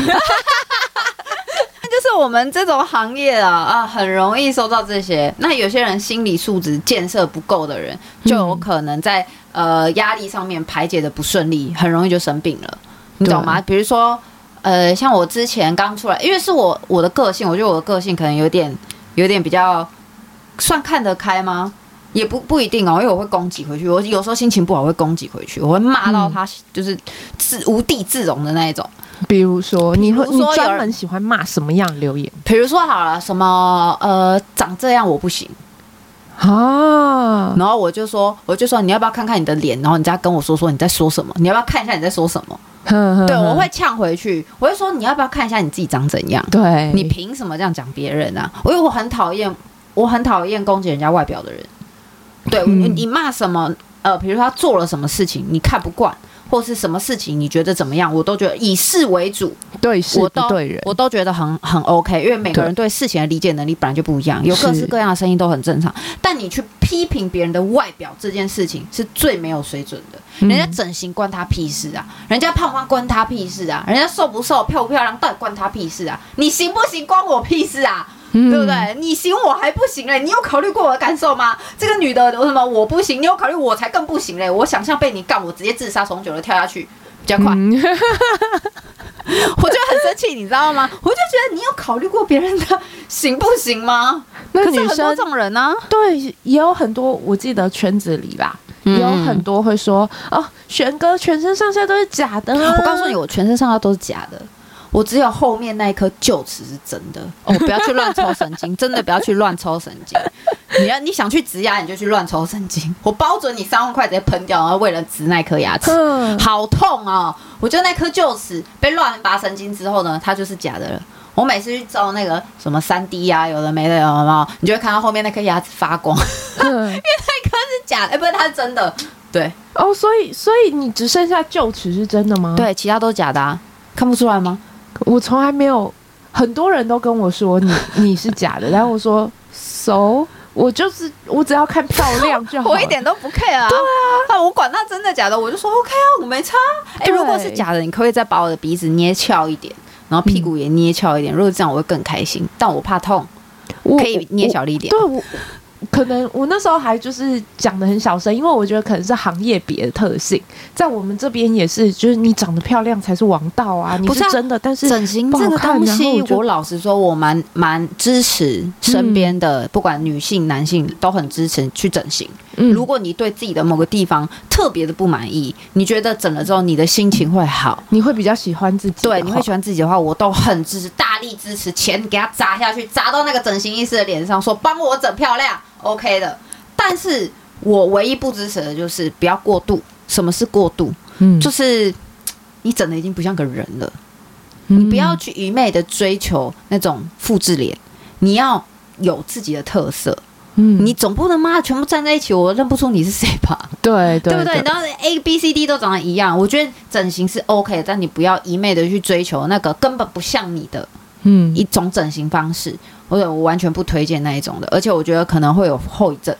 Speaker 2: 就是我们这种行业啊啊，很容易收到这些。那有些人心理素质建设不够的人，就有可能在呃压力上面排解的不顺利，很容易就生病了，你懂吗？比如说呃，像我之前刚出来，因为是我我的个性，我觉得我的个性可能有点有点比较算看得开吗？也不不一定哦，因为我会攻击回去。我有时候心情不好会攻击回去，我会骂到他就是自无地自容的那一种。
Speaker 1: 比如说，你会你专门喜欢骂什么样留言？
Speaker 2: 比如说好了，什么呃，长这样我不行
Speaker 1: 啊。
Speaker 2: 然后我就说，我就说你要不要看看你的脸？然后你再跟我说说你在说什么？你要不要看一下你在说什么？呵呵对，我会呛回去。我会说你要不要看一下你自己长怎样？
Speaker 1: 对，
Speaker 2: 你凭什么这样讲别人啊？因为我很讨厌，我很讨厌攻击人家外表的人。对，嗯、你骂什么？呃，比如说他做了什么事情，你看不惯。或是什么事情你觉得怎么样？我都觉得以事为主，
Speaker 1: 对事不对人，
Speaker 2: 我都觉得很很 OK。因为每个人对事情的理解能力本来就不一样，有各式各样的声音都很正常。但你去批评别人的外表这件事情是最没有水准的。人家整形关他屁事啊！人家胖胖关他屁事啊！人家瘦不瘦、漂不漂亮，到底关他屁事啊！你行不行关我屁事啊！嗯、对不对？你行我还不行嘞？你有考虑过我的感受吗？这个女的为什么我不行？你有考虑我才更不行嘞？我想象被你干，我直接自杀从九楼跳下去比较快。嗯、[laughs] 我就很生气，你知道吗？我就觉得你有考虑过别人的行不行吗？那女生很多这种人呢、啊？
Speaker 1: 对，也有很多。我记得圈子里吧，嗯、也有很多会说哦，玄哥全身上下都是假的、啊。
Speaker 2: 我告诉你，我全身上下都是假的。我只有后面那一颗臼齿是真的哦，不要去乱抽神经，真的不要去乱抽神经。你要你想去植牙，你就去乱抽神经。我包准你三万块直接喷掉，然后为了植那颗牙齿，好痛啊！我觉得那颗臼齿被乱拔神经之后呢，它就是假的了。我每次去照那个什么三 D 呀，有的没的，有没有？你就会看到后面那颗牙齿发光，[laughs] 因为那颗是假的，哎，不是，它是真的。对
Speaker 1: 哦，所以所以你只剩下臼齿是真的吗？
Speaker 2: 对，其他都是假的啊，看不出来吗？
Speaker 1: 我从来没有，很多人都跟我说你 [laughs] 你是假的，然后我说 so，我就是我只要看漂亮就好，[laughs]
Speaker 2: 我一点都不 care 啊。对啊，我管他真的假的，我就说 OK 啊，我没差。哎，如果是假的，你可不可以再把我的鼻子捏翘一点，然后屁股也捏翘一点？如果这样，我会更开心。但我怕痛，可以捏小力一点。
Speaker 1: 对我。可能我那时候还就是讲的很小声，因为我觉得可能是行业别的特性，在我们这边也是，就是你长得漂亮才是王道啊！你是真的，但是
Speaker 2: 整形这个东西，我老实说，我蛮蛮支持身边的，不管女性男性都很支持去整形。如果你对自己的某个地方特别的不满意，你觉得整了之后你的心情会好，
Speaker 1: 你会比较喜欢自己，
Speaker 2: 对，你会喜欢自己的话，我都很支持，大力支持，钱给他砸下去，砸到那个整形医师的脸上，说帮我整漂亮。OK 的，但是我唯一不支持的就是不要过度。什么是过度？嗯，就是你整的已经不像个人了。嗯，你不要去愚昧的追求那种复制脸，你要有自己的特色。嗯，你总不能妈全部站在一起，我认不出你是谁吧？
Speaker 1: 对对，[laughs] 对不对？
Speaker 2: 然后 A B C D 都长得一样，我觉得整形是 OK，但你不要一昧的去追求那个根本不像你的。嗯，一种整形方式。我我完全不推荐那一种的，而且我觉得可能会有后遗症，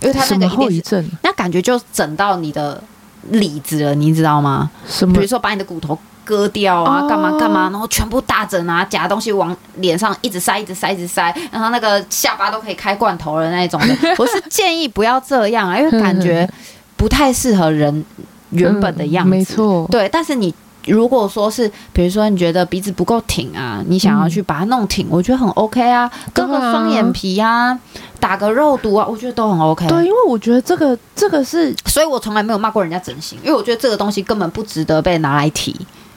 Speaker 2: 因为它那个
Speaker 1: 后遗症，
Speaker 2: 那感觉就整到你的里子了，你知道吗？
Speaker 1: 什么？
Speaker 2: 比如说把你的骨头割掉啊，干嘛干嘛，然后全部大整啊，夹东西往脸上一直塞，一直塞，一直塞，然后那个下巴都可以开罐头了那一种的。[laughs] 我是建议不要这样啊，因为感觉不太适合人原本的样子。
Speaker 1: 没错，
Speaker 2: 对，但是你。如果说是，比如说你觉得鼻子不够挺啊，你想要去把它弄挺，嗯、我觉得很 OK 啊，割个双眼皮啊，打个肉毒啊，我觉得都很 OK。
Speaker 1: 对，因为我觉得这个这个是，
Speaker 2: 所以我从来没有骂过人家整形，因为我觉得这个东西根本不值得被拿来提。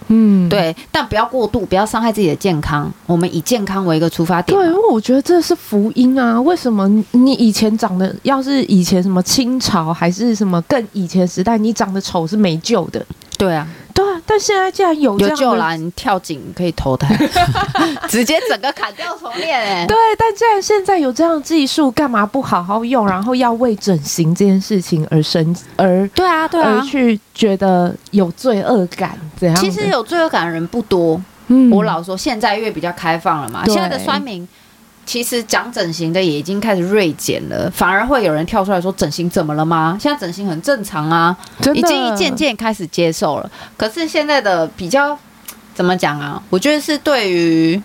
Speaker 2: 嗯，对，但不要过度，不要伤害自己的健康。我们以健康为一个出发点。
Speaker 1: 对，因为我觉得这是福音啊！为什么你以前长得，要是以前什么清朝还是什么更以前时代，你长得丑是没救的。
Speaker 2: 对啊。
Speaker 1: 对啊，但现在既然有
Speaker 2: 这样跳井可以投胎，[laughs] 直接整个砍掉重练哎。
Speaker 1: 对，但既然现在有这样的技术，干嘛不好好用？然后要为整形这件事情而生而
Speaker 2: 对啊对啊，
Speaker 1: 而去觉得有罪恶感这样？
Speaker 2: 其实有罪恶感的人不多。嗯，我老说现在因为比较开放了嘛，现在的酸民。其实讲整形的也已经开始锐减了，反而会有人跳出来说整形怎么了吗？现在整形很正常啊，已经一渐渐开始接受了。可是现在的比较怎么讲啊？我觉得是对于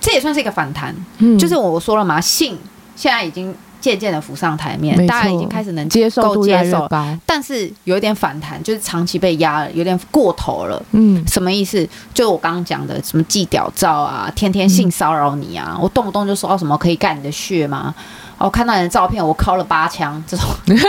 Speaker 2: 这也算是一个反弹，嗯，就是我说了嘛，性现在已经。渐渐的浮上台面，大家已经开始能接受度接受，但是有一点反弹，就是长期被压了，有点过头了。嗯，什么意思？就我刚刚讲的，什么寄屌照啊，天天性骚扰你啊，嗯、我动不动就说到什么可以干你的血吗？我看到你的照片，我敲了八枪这种。[laughs]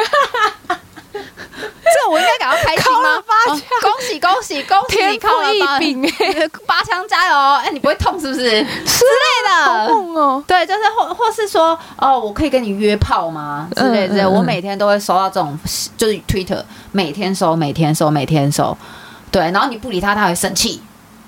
Speaker 2: 这我应该感到开心吗？哦、恭喜恭喜恭喜！你靠了八枪，八枪加油！哎，你不会痛是不是？之类的，
Speaker 1: 好痛哦。
Speaker 2: 对，就是或或是说，哦，我可以跟你约炮吗？之类之类。我每天都会收到这种，就是 Twitter 每天收，每天收，每天收。对，然后你不理他，他会生气。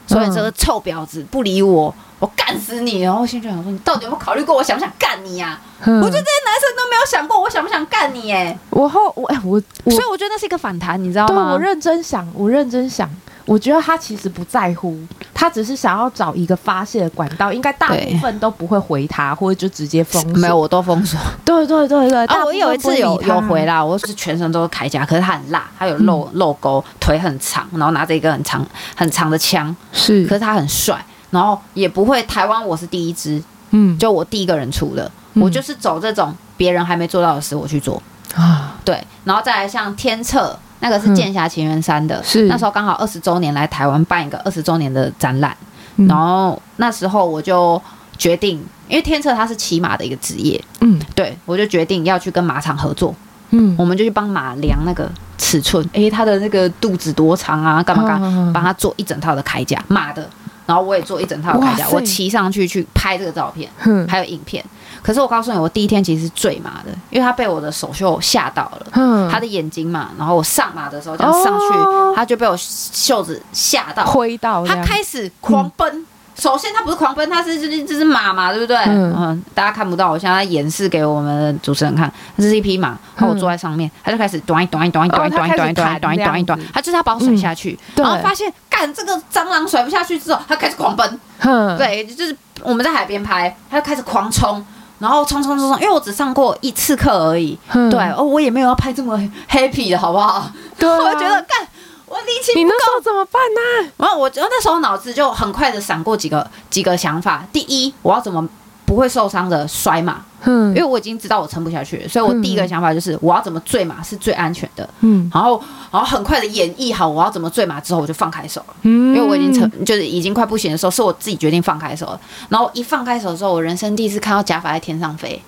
Speaker 2: 所以这个臭婊子不理我。我干死你！然后心里想说，你到底有没有考虑过我想不想干你呀、啊？我觉得这些男生都没有想过我想不想干你哎。
Speaker 1: 我后我哎我，
Speaker 2: 所以我觉得那是一个反弹，你知道吗？
Speaker 1: 我认真想，我认真想，我觉得他其实不在乎，他只是想要找一个发泄的管道，应该大部分都不会回他，或者就直接封锁。
Speaker 2: 没有，我都封锁。
Speaker 1: 对对对对。
Speaker 2: 啊，我有一次有有回啦，我是全身都是铠甲，可是他很辣，他有露露沟，腿很长，然后拿着一个很长很长的枪，是，可是他很帅。然后也不会，台湾我是第一支，嗯，就我第一个人出的，嗯、我就是走这种别人还没做到的事，我去做啊，对，然后再来像天策，那个是《剑侠情缘三》的，是、嗯、那时候刚好二十周年来台湾办一个二十周年的展览，嗯、然后那时候我就决定，因为天策他是骑马的一个职业，嗯，对，我就决定要去跟马场合作，嗯，我们就去帮马量那个尺寸，诶，他的那个肚子多长啊，干嘛干嘛，帮他做一整套的铠甲，马的。然后我也做一整套铠甲，我骑上去去拍这个照片，还有影片。可是我告诉你，我第一天其实是坠马的，因为他被我的手袖吓到了，嗯。他的眼睛嘛。然后我上马的时候这样上去，他就被我袖子吓到，挥到，他开始狂奔。首先，他不是狂奔，他是这这只马嘛，对不对？嗯，大家看不到，我现在演示给我们的主持人看，这是一匹马，然后我坐在上面，他就开始短一短一短一短一短一短一短一短一短，他就是要把我甩下去，然后发现干这个蟑螂甩不下去之后，他开始狂奔，嗯。对，就是我们在海边拍，他就开始狂冲，然后冲冲冲冲，因为我只上过一次课而已，对，哦，我也没有要拍这么 happy 的好不好？对，[laughs] 我觉得干。我力气不够，
Speaker 1: 你那时候怎么办呢？
Speaker 2: 然后我，我那时候脑子就很快的闪过几个几个想法。第一，我要怎么不会受伤的摔马？嗯，因为我已经知道我撑不下去了，所以我第一个想法就是我要怎么坠马是最安全的。嗯，然后，然后很快的演绎好我要怎么坠马之后，我就放开手了。嗯，因为我已经撑，就是已经快不行的时候，是我自己决定放开手了。然后一放开手之后，我人生第一次看到假发在天上飞。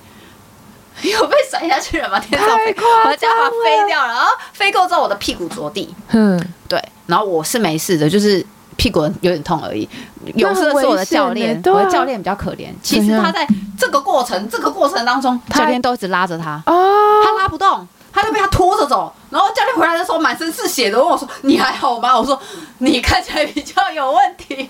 Speaker 2: [laughs] 有被甩下去了吗？天上飞，我的假发飞掉了，然后飞过之后，我的屁股着地。嗯，对，然后我是没事的，就是屁股有点痛而已。有时候是我的教练，我的教练比较可怜。其实他在这个过程，这个过程当中，教练都一直拉着他，他拉不动，他就被他拖着走。然后教练回来的时候，满身是血的问我说：“你还好吗？”我说：“你看起来比较有问题。”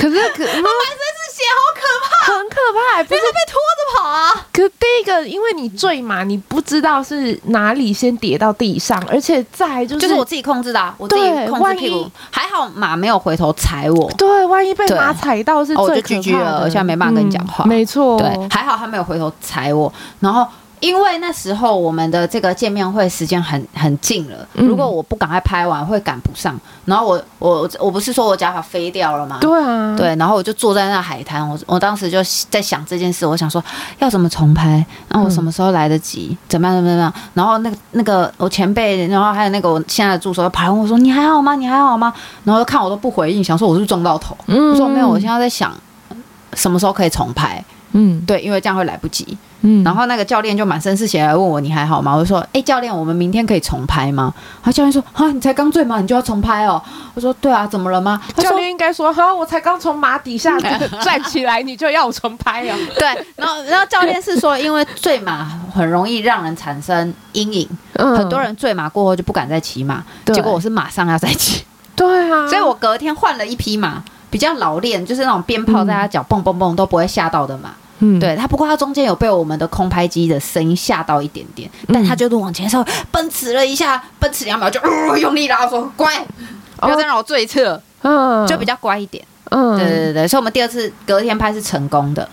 Speaker 1: 可是，可 [laughs]
Speaker 2: 他满身是血，好可怕，
Speaker 1: 很可怕，
Speaker 2: 不是被拖着跑啊。
Speaker 1: 可是第一个，因为你坠马，你不知道是哪里先跌到地上，而且再就是
Speaker 2: 就是我自己控制的，啊，我自己控制屁股，还好马没有回头踩我。
Speaker 1: 对，万一被马踩到是最可怕的，
Speaker 2: 我就 GG 了，现在没办法跟你讲话。
Speaker 1: 没错，
Speaker 2: 对，还好他没有回头踩我，然后。因为那时候我们的这个见面会时间很很近了，嗯、如果我不赶快拍完，会赶不上。然后我我我不是说我假发飞掉了吗？
Speaker 1: 对啊，
Speaker 2: 对。然后我就坐在那海滩，我我当时就在想这件事，我想说要怎么重拍，然后我什么时候来得及，嗯、怎么样怎么样？然后那个那个我前辈，然后还有那个我现在的助手，跑来问我说你还好吗？你还好吗？然后看我都不回应，想说我是不是撞到头？嗯，我说没有，我现在在想什么时候可以重拍。嗯，对，因为这样会来不及。嗯，然后那个教练就满身是血来问我你还好吗？我就说，哎，教练，我们明天可以重拍吗？然后教练说，哈，你才刚坠马，你就要重拍哦？我说，对啊，怎么了吗？
Speaker 1: 教练应该说，哈，我才刚从马底下 [laughs] 站起来，你就要我重拍哦？[laughs]
Speaker 2: 对，然后然后教练是说，因为坠马很容易让人产生阴影，嗯、很多人坠马过后就不敢再骑马，结果我是马上要再骑，
Speaker 1: 对啊，
Speaker 2: 所以我隔天换了一匹马。比较老练，就是那种鞭炮在他脚蹦蹦蹦都不会吓到的嘛。嗯，对他，不过他中间有被我们的空拍机的声音吓到一点点，嗯、但他就是往前的时候奔驰了一下，奔驰两秒就、呃、[laughs] 用力拉，说乖，不要再让我坠侧，嗯，就比较乖一点。嗯，对对对，所以我们第二次隔天拍是成功的，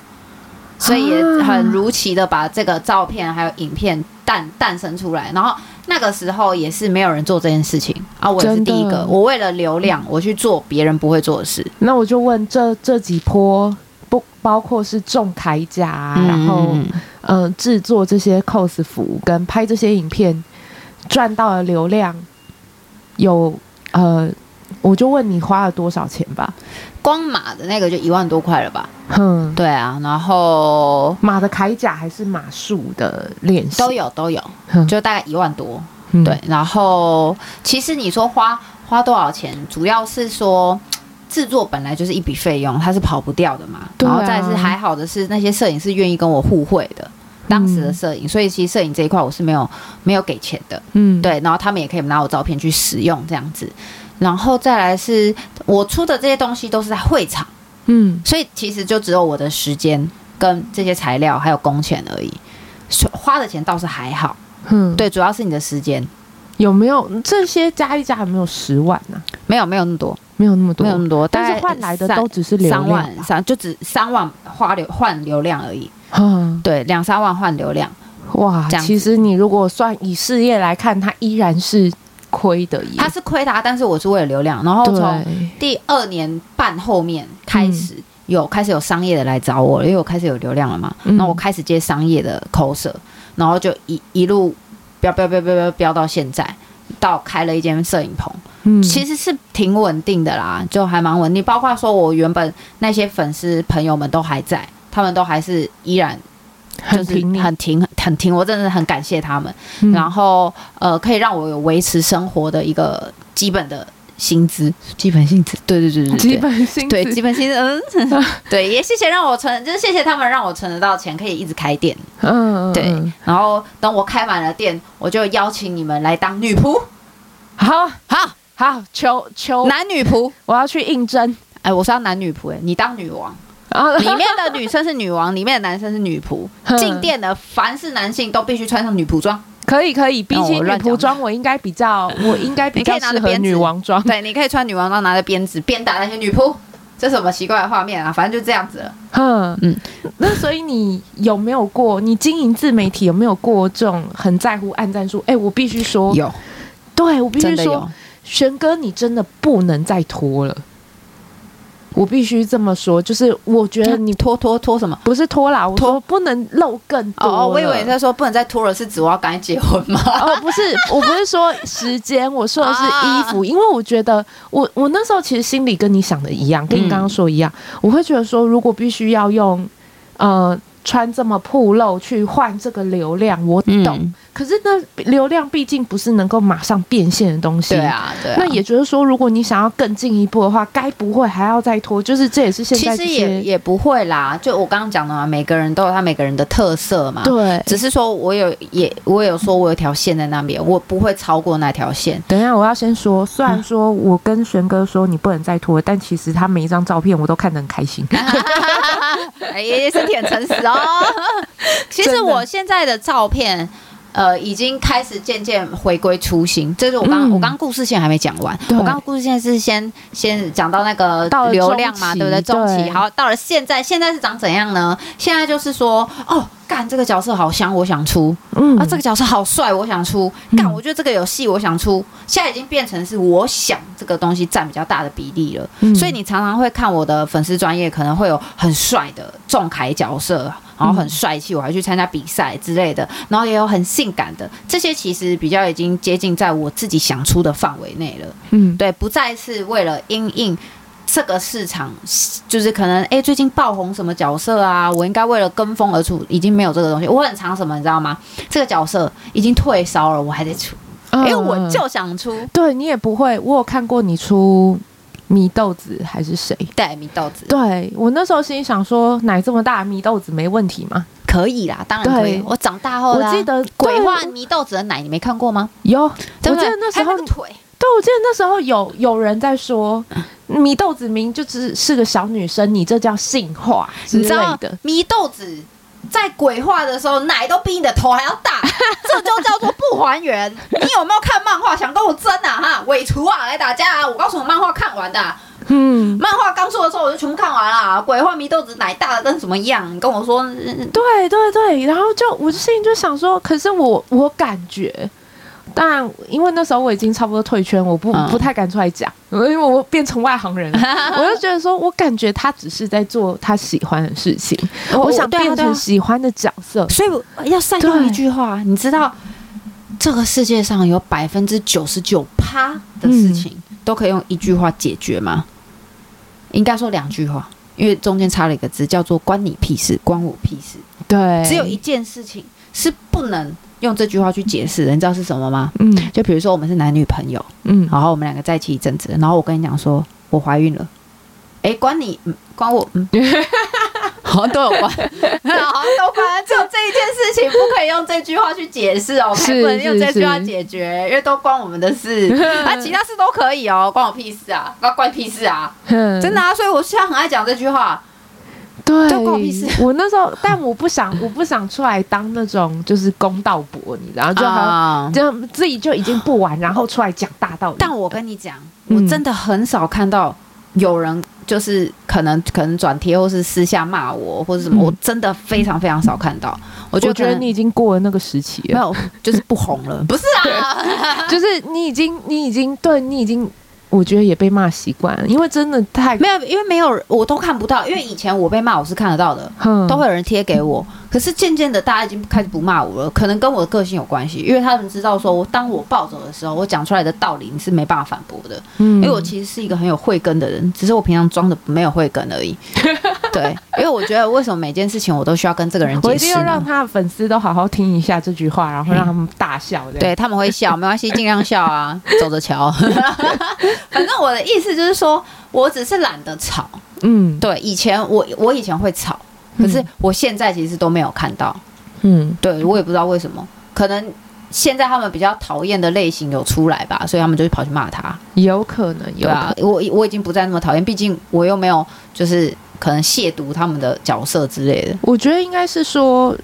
Speaker 2: 所以也很如期的把这个照片还有影片诞诞生出来，然后。那个时候也是没有人做这件事情啊，我也是第一个。我为了流量，我去做别人不会做的事。
Speaker 1: 那我就问这这几波不包括是种铠甲、啊，嗯、然后呃制作这些 cos 服跟拍这些影片赚到的流量，有呃。我就问你花了多少钱吧？
Speaker 2: 光马的那个就一万多块了吧？嗯，对啊，然后
Speaker 1: 马的铠甲还是马术的练习
Speaker 2: 都有都有，就大概一万多。嗯、对，然后其实你说花花多少钱，主要是说制作本来就是一笔费用，它是跑不掉的嘛。然后再是还好的是那些摄影师愿意跟我互惠的，当时的摄影，所以其实摄影这一块我是没有没有给钱的。嗯，对，然后他们也可以拿我照片去使用这样子。然后再来是我出的这些东西都是在会场，嗯，所以其实就只有我的时间跟这些材料还有工钱而已，花的钱倒是还好，嗯，对，主要是你的时间，
Speaker 1: 有没有这些加一加有没有十万呢？
Speaker 2: 没有，没有那么多，
Speaker 1: 没有那么多，
Speaker 2: 没有那么多，
Speaker 1: 但是换来的都只是
Speaker 2: 三万三，就只三万花流换流量而已，嗯，对，两三万换流量，
Speaker 1: 哇，其实你如果算以事业来看，它依然是。亏的，
Speaker 2: 他是亏他，但是我是为了流量。然后从第二年半后面开始有开始有商业的来找我，因为我开始有流量了嘛。然后我开始接商业的 coser，然后就一一路飙飙飙飙飙飙到现在，到开了一间摄影棚。嗯，其实是挺稳定的啦，就还蛮稳定。包括说我原本那些粉丝朋友们都还在，他们都还是依然。就是很挺很挺，我真的很感谢他们。嗯、然后呃，可以让我有维持生活的一个基本的薪资，
Speaker 1: 基本薪资。
Speaker 2: 对对对对，
Speaker 1: 基本薪资，
Speaker 2: 对基本薪资。嗯，[laughs] 对，也谢谢让我存，就是谢谢他们让我存得到钱，可以一直开店。嗯，对。然后等我开满了店，我就邀请你们来当女仆。
Speaker 1: 好，好，好，求求
Speaker 2: 男女仆，
Speaker 1: 我要去应征。
Speaker 2: 哎，我是要男女仆，哎，你当女王。里面的女生是女王，里面的男生是女仆。[laughs] 进店的凡是男性都必须穿上女仆装。
Speaker 1: 可以可以，比起女仆装，我应该比较，[laughs] 我应该比较适合女王装。
Speaker 2: 对，你可以穿女王装，拿着鞭子鞭打那些女仆。这是什么奇怪的画面啊？反正就这样子了。
Speaker 1: 嗯嗯。那所以你有没有过？你经营自媒体有没有过这种很在乎按赞数？哎，我必须说
Speaker 2: 有。
Speaker 1: 对，我必须说，玄哥，你真的不能再拖了。我必须这么说，就是我觉得你
Speaker 2: 拖拖拖什么？
Speaker 1: 不是拖啦，我拖不能露更多。
Speaker 2: 哦，我以为他说不能再拖了，是指我要赶紧结婚吗？
Speaker 1: 哦，不是，我不是说时间，我说的是衣服，因为我觉得我我那时候其实心里跟你想的一样，跟你刚刚说一样，我会觉得说，如果必须要用，呃，穿这么暴露去换这个流量，我懂。可是那流量毕竟不是能够马上变现的东西，
Speaker 2: 对啊，对啊。
Speaker 1: 那也就是说，如果你想要更进一步的话，该不会还要再拖？就是这也是现在
Speaker 2: 其实也也不会啦。就我刚刚讲的嘛，每个人都有他每个人的特色嘛。
Speaker 1: 对，
Speaker 2: 只是说我有也我有说我有条线在那边，我不会超过那条线。
Speaker 1: 等一下，我要先说，虽然说我跟玄哥说你不能再拖，但其实他每一张照片我都看得很开心。[laughs]
Speaker 2: 哎，也是挺诚实哦。[laughs] 其实我现在的照片。呃，已经开始渐渐回归初心。这是我刚、嗯、我刚故事线还没讲完，我刚故事线是先先讲到那个流量嘛，对不对？中期好，到了现在，现在是长怎样呢？现在就是说，哦，干这个角色好香，我想出。嗯啊，这个角色好帅，我想出。干，我觉得这个有戏，我想出。现在已经变成是我想这个东西占比较大的比例了。嗯、所以你常常会看我的粉丝专业，可能会有很帅的重凯角色。然后很帅气，我还去参加比赛之类的，然后也有很性感的，这些其实比较已经接近在我自己想出的范围内了。嗯，对，不再是为了因应这个市场，就是可能哎最近爆红什么角色啊，我应该为了跟风而出，已经没有这个东西。我很常什么，你知道吗？这个角色已经退烧了，我还得出，因为我就想出。嗯、
Speaker 1: 对你也不会，我有看过你出。祢豆子还是谁？
Speaker 2: 对，米豆子。
Speaker 1: 对，我那时候心里想说，奶这么大，米豆子没问题吗？
Speaker 2: 可以啦，当然可以。我长大后，我记得鬼话米豆子的奶，你没看过吗？
Speaker 1: 有，我记得那时候腿。对，我记得那时候有有人在说，米豆子明就只是个小女生，你这叫性化之类的。
Speaker 2: 米豆子。在鬼话的时候，奶都比你的头还要大，[laughs] 这就叫做不还原。你有没有看漫画？想跟我争啊？哈，伪厨啊，来打架啊！我告诉你，漫画看完的。嗯，漫画刚出的时候我就全部看完了。鬼话迷豆子奶大的跟什么一样？你跟我说，
Speaker 1: 对对对，然后就我就心里就想说，可是我我感觉。当然，因为那时候我已经差不多退圈，我不不太敢出来讲，因为我变成外行人了。[laughs] 我就觉得说，我感觉他只是在做他喜欢的事情，我想变成喜欢的角色，
Speaker 2: 所以要善用一句话。你知道，这个世界上有百分之九十九趴的事情都可以用一句话解决吗？应该说两句话，因为中间插了一个字，叫做“关你屁事”，关我屁事。
Speaker 1: 对，
Speaker 2: 只有一件事情是不能。用这句话去解释，你知道是什么吗？嗯，就比如说我们是男女朋友，嗯，然后我们两个在一起一阵子，然后我跟你讲说我怀孕了，哎，关你，关我，嗯，[laughs] 好像都有关，好像都 [laughs] 关，只有这一件事情不可以用这句话去解释哦，是不能用这句话解决，因为都关我们的事，[laughs] 啊，其他事都可以哦，关我屁事啊，关关屁事啊，真的啊，所以我现在很爱讲这句话。
Speaker 1: 对，我那时候，但我不想，我不想出来当那种就是公道伯，你知道，就好就自己就已经不玩，然后出来讲大道理。
Speaker 2: 但我跟你讲，我真的很少看到有人就是可能可能转贴或是私下骂我或者什么，我真的非常非常少看到。
Speaker 1: 我觉得你已经过了那个时期了，
Speaker 2: 没有，就是不红了，不是啊，
Speaker 1: 就是你已经你已经对你已经。我觉得也被骂习惯了，因为真的太
Speaker 2: 没有，因为没有我都看不到。因为以前我被骂我是看得到的，嗯、都会有人贴给我。可是渐渐的，大家已经开始不骂我了，可能跟我的个性有关系。因为他们知道说，我当我暴走的时候，我讲出来的道理你是没办法反驳的。嗯，因为我其实是一个很有慧根的人，只是我平常装的没有慧根而已。[laughs] 对，因为我觉得为什么每件事情我都需要跟这个人解释？我一定要
Speaker 1: 让他的粉丝都好好听一下这句话，然后让他们大笑。
Speaker 2: 对，他们会笑，没关系，尽量笑啊，走着瞧。[laughs] 反正我的意思就是说，我只是懒得吵。嗯，对，以前我我以前会吵，可是我现在其实都没有看到。嗯，对，我也不知道为什么，可能现在他们比较讨厌的类型有出来吧，所以他们就跑去骂他。
Speaker 1: 有可能，有啊，
Speaker 2: 我我已经不再那么讨厌，毕竟我又没有就是可能亵渎他们的角色之类的。
Speaker 1: 我觉得应该是说。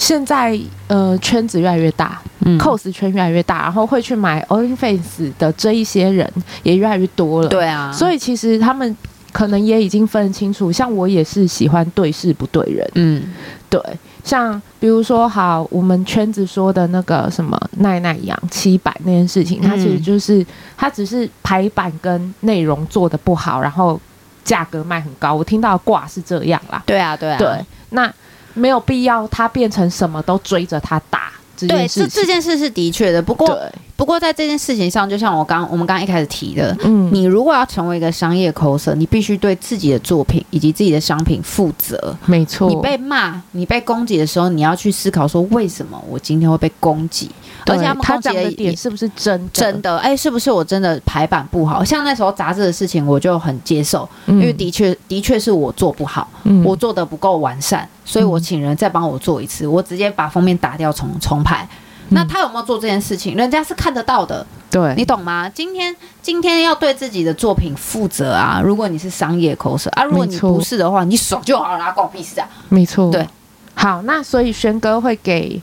Speaker 1: 现在呃圈子越来越大，嗯，cos 圈越来越大，然后会去买 OnlyFans 的这一些人也越来越多了。
Speaker 2: 对啊，
Speaker 1: 所以其实他们可能也已经分清楚，像我也是喜欢对事不对人。嗯，对，像比如说好，我们圈子说的那个什么奈奈养七百那件事情，它其实就是它只是排版跟内容做的不好，然后价格卖很高。我听到挂是这样啦。
Speaker 2: 对啊，对啊，
Speaker 1: 对，那。没有必要，他变成什么都追着他打。
Speaker 2: 对，这这件事是的确的。不过，不过在这件事情上，就像我刚我们刚刚一开始提的，嗯，你如果要成为一个商业 coser，你必须对自己的作品以及自己的商品负责。
Speaker 1: 没错，
Speaker 2: 你被骂、你被攻击的时候，你要去思考说，为什么我今天会被攻击？而且他们攻击的
Speaker 1: 点是不是真
Speaker 2: 真的？哎，是不是我真的排版不好？像那时候杂志的事情，我就很接受，因为的确的确是我做不好，我做的不够完善，所以我请人再帮我做一次，我直接把封面打掉重重排。那他有没有做这件事情？人家是看得到的，
Speaker 1: 对，
Speaker 2: 你懂吗？今天今天要对自己的作品负责啊！如果你是商业 coser 啊，如果你不是的话，你爽就好了，关我屁事啊！
Speaker 1: 没错，
Speaker 2: 对，
Speaker 1: 好，那所以轩哥会给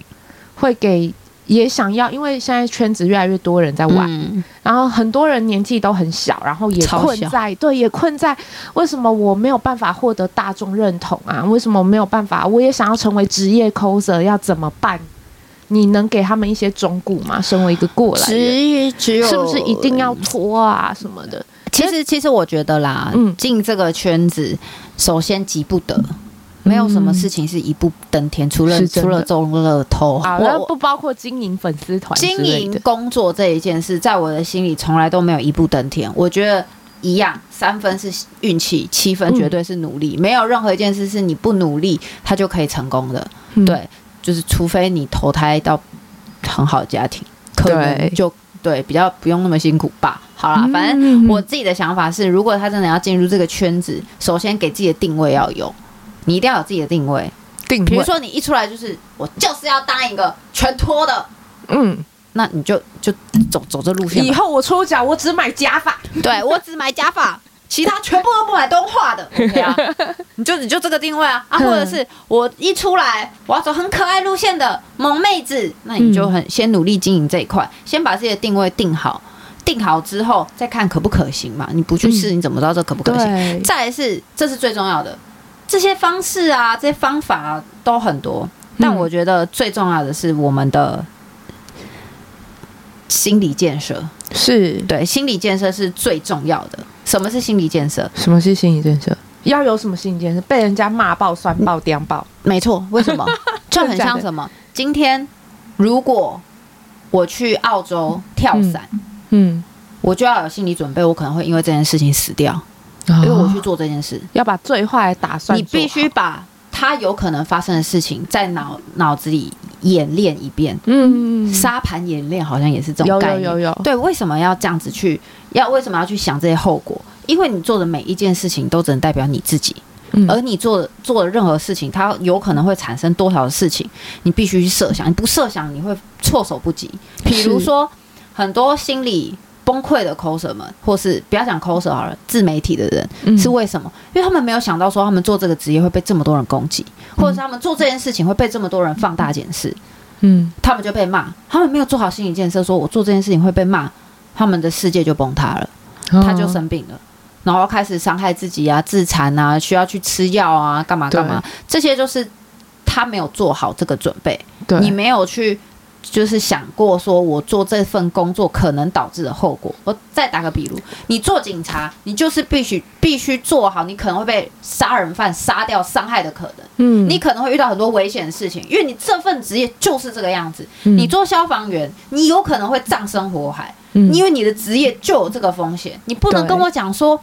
Speaker 1: 会给也想要，因为现在圈子越来越多人在玩，嗯、然后很多人年纪都很小，然后也困在对，也困在为什么我没有办法获得大众认同啊？为什么我没有办法？我也想要成为职业 coser，要怎么办？你能给他们一些忠告吗？身为一个过来人，
Speaker 2: 只有
Speaker 1: 是不是一定要拖啊什么的？
Speaker 2: 其实，其实我觉得啦，嗯，进这个圈子，首先急不得。没有什么事情是一步登天，除了除了中乐透，
Speaker 1: 我不包括经营粉丝团、
Speaker 2: 经营工作这一件事，在我的心里从来都没有一步登天。我觉得一样，三分是运气，七分绝对是努力。没有任何一件事是你不努力，它就可以成功的。对，就是除非你投胎到很好的家庭，可能就对比较不用那么辛苦吧。好啦，反正我自己的想法是，如果他真的要进入这个圈子，首先给自己的定位要有。你一定要有自己的定位，定位。比如说你一出来就是我就是要当一个全脱的，嗯，那你就就走走这路线。
Speaker 1: 以后我出脚我只买假发，
Speaker 2: 对我只买假发，[laughs] 其他全部都不买都画的，OK 啊？[laughs] 你就你就这个定位啊啊，或者是我一出来我要走很可爱路线的萌妹子，那你就很先努力经营这一块，先把自己的定位定好，定好之后再看可不可行嘛？你不去试你怎么知道这可不可行？再来是这是最重要的。这些方式啊，这些方法啊，都很多，但我觉得最重要的是我们的心理建设，
Speaker 1: 是
Speaker 2: 对心理建设是最重要的。什么是心理建设？
Speaker 1: 什么是心理建设？要有什么心理建设？被人家骂爆、酸爆、颠爆？
Speaker 2: 没错。为什么？[laughs] 就很像什么？今天如果我去澳洲跳伞，嗯，我就要有心理准备，我可能会因为这件事情死掉。因为我去做这件事，
Speaker 1: 要把最坏的打算。
Speaker 2: 你必须把它有可能发生的事情在脑脑子里演练一遍。嗯，沙盘演练好像也是这种概念。有有有有。对，为什么要这样子去？要为什么要去想这些后果？因为你做的每一件事情都只能代表你自己，而你做做的任何事情，它有可能会产生多少的事情，你必须去设想。你不设想，你会措手不及。比如说，很多心理。崩溃的 coser 们，或是不要讲 coser 好了，自媒体的人、嗯、是为什么？因为他们没有想到说他们做这个职业会被这么多人攻击，嗯、或者是他们做这件事情会被这么多人放大检视，嗯，他们就被骂。他们没有做好心理建设，说我做这件事情会被骂，他们的世界就崩塌了，哦、他就生病了，然后开始伤害自己啊，自残啊，需要去吃药啊，干嘛干嘛，这些就是他没有做好这个准备，对你没有去。就是想过说，我做这份工作可能导致的后果。我再打个比如，你做警察，你就是必须必须做好，你可能会被杀人犯杀掉、伤害的可能。嗯，你可能会遇到很多危险的事情，因为你这份职业就是这个样子。嗯，你做消防员，你有可能会葬身火海，嗯，因为你的职业就有这个风险。你不能跟我讲说。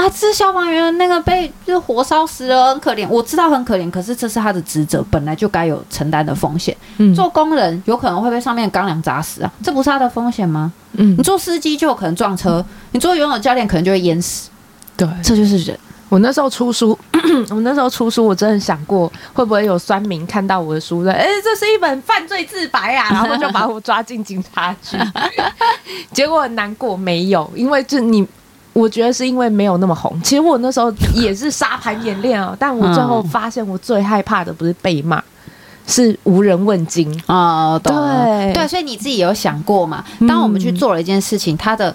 Speaker 2: 啊，这消防员那个被就是火烧死了，很可怜。我知道很可怜，可是这是他的职责，本来就该有承担的风险。嗯，做工人有可能会被上面的钢梁砸死啊，这不是他的风险吗？嗯，你做司机就有可能撞车，你做游泳教练可能就会淹死。对，这就是人。
Speaker 1: 我那时候出书，[clears throat] 我那时候出书，我真的想过会不会有酸民看到我的书说：“哎，这是一本犯罪自白啊！”然后就把我抓进警察局。[laughs] 结果很难过，没有，因为就你。我觉得是因为没有那么红。其实我那时候也是沙盘演练啊，但我最后发现，我最害怕的不是被骂，是无人问津啊。对
Speaker 2: 对，所以你自己有想过吗？当我们去做了一件事情，它的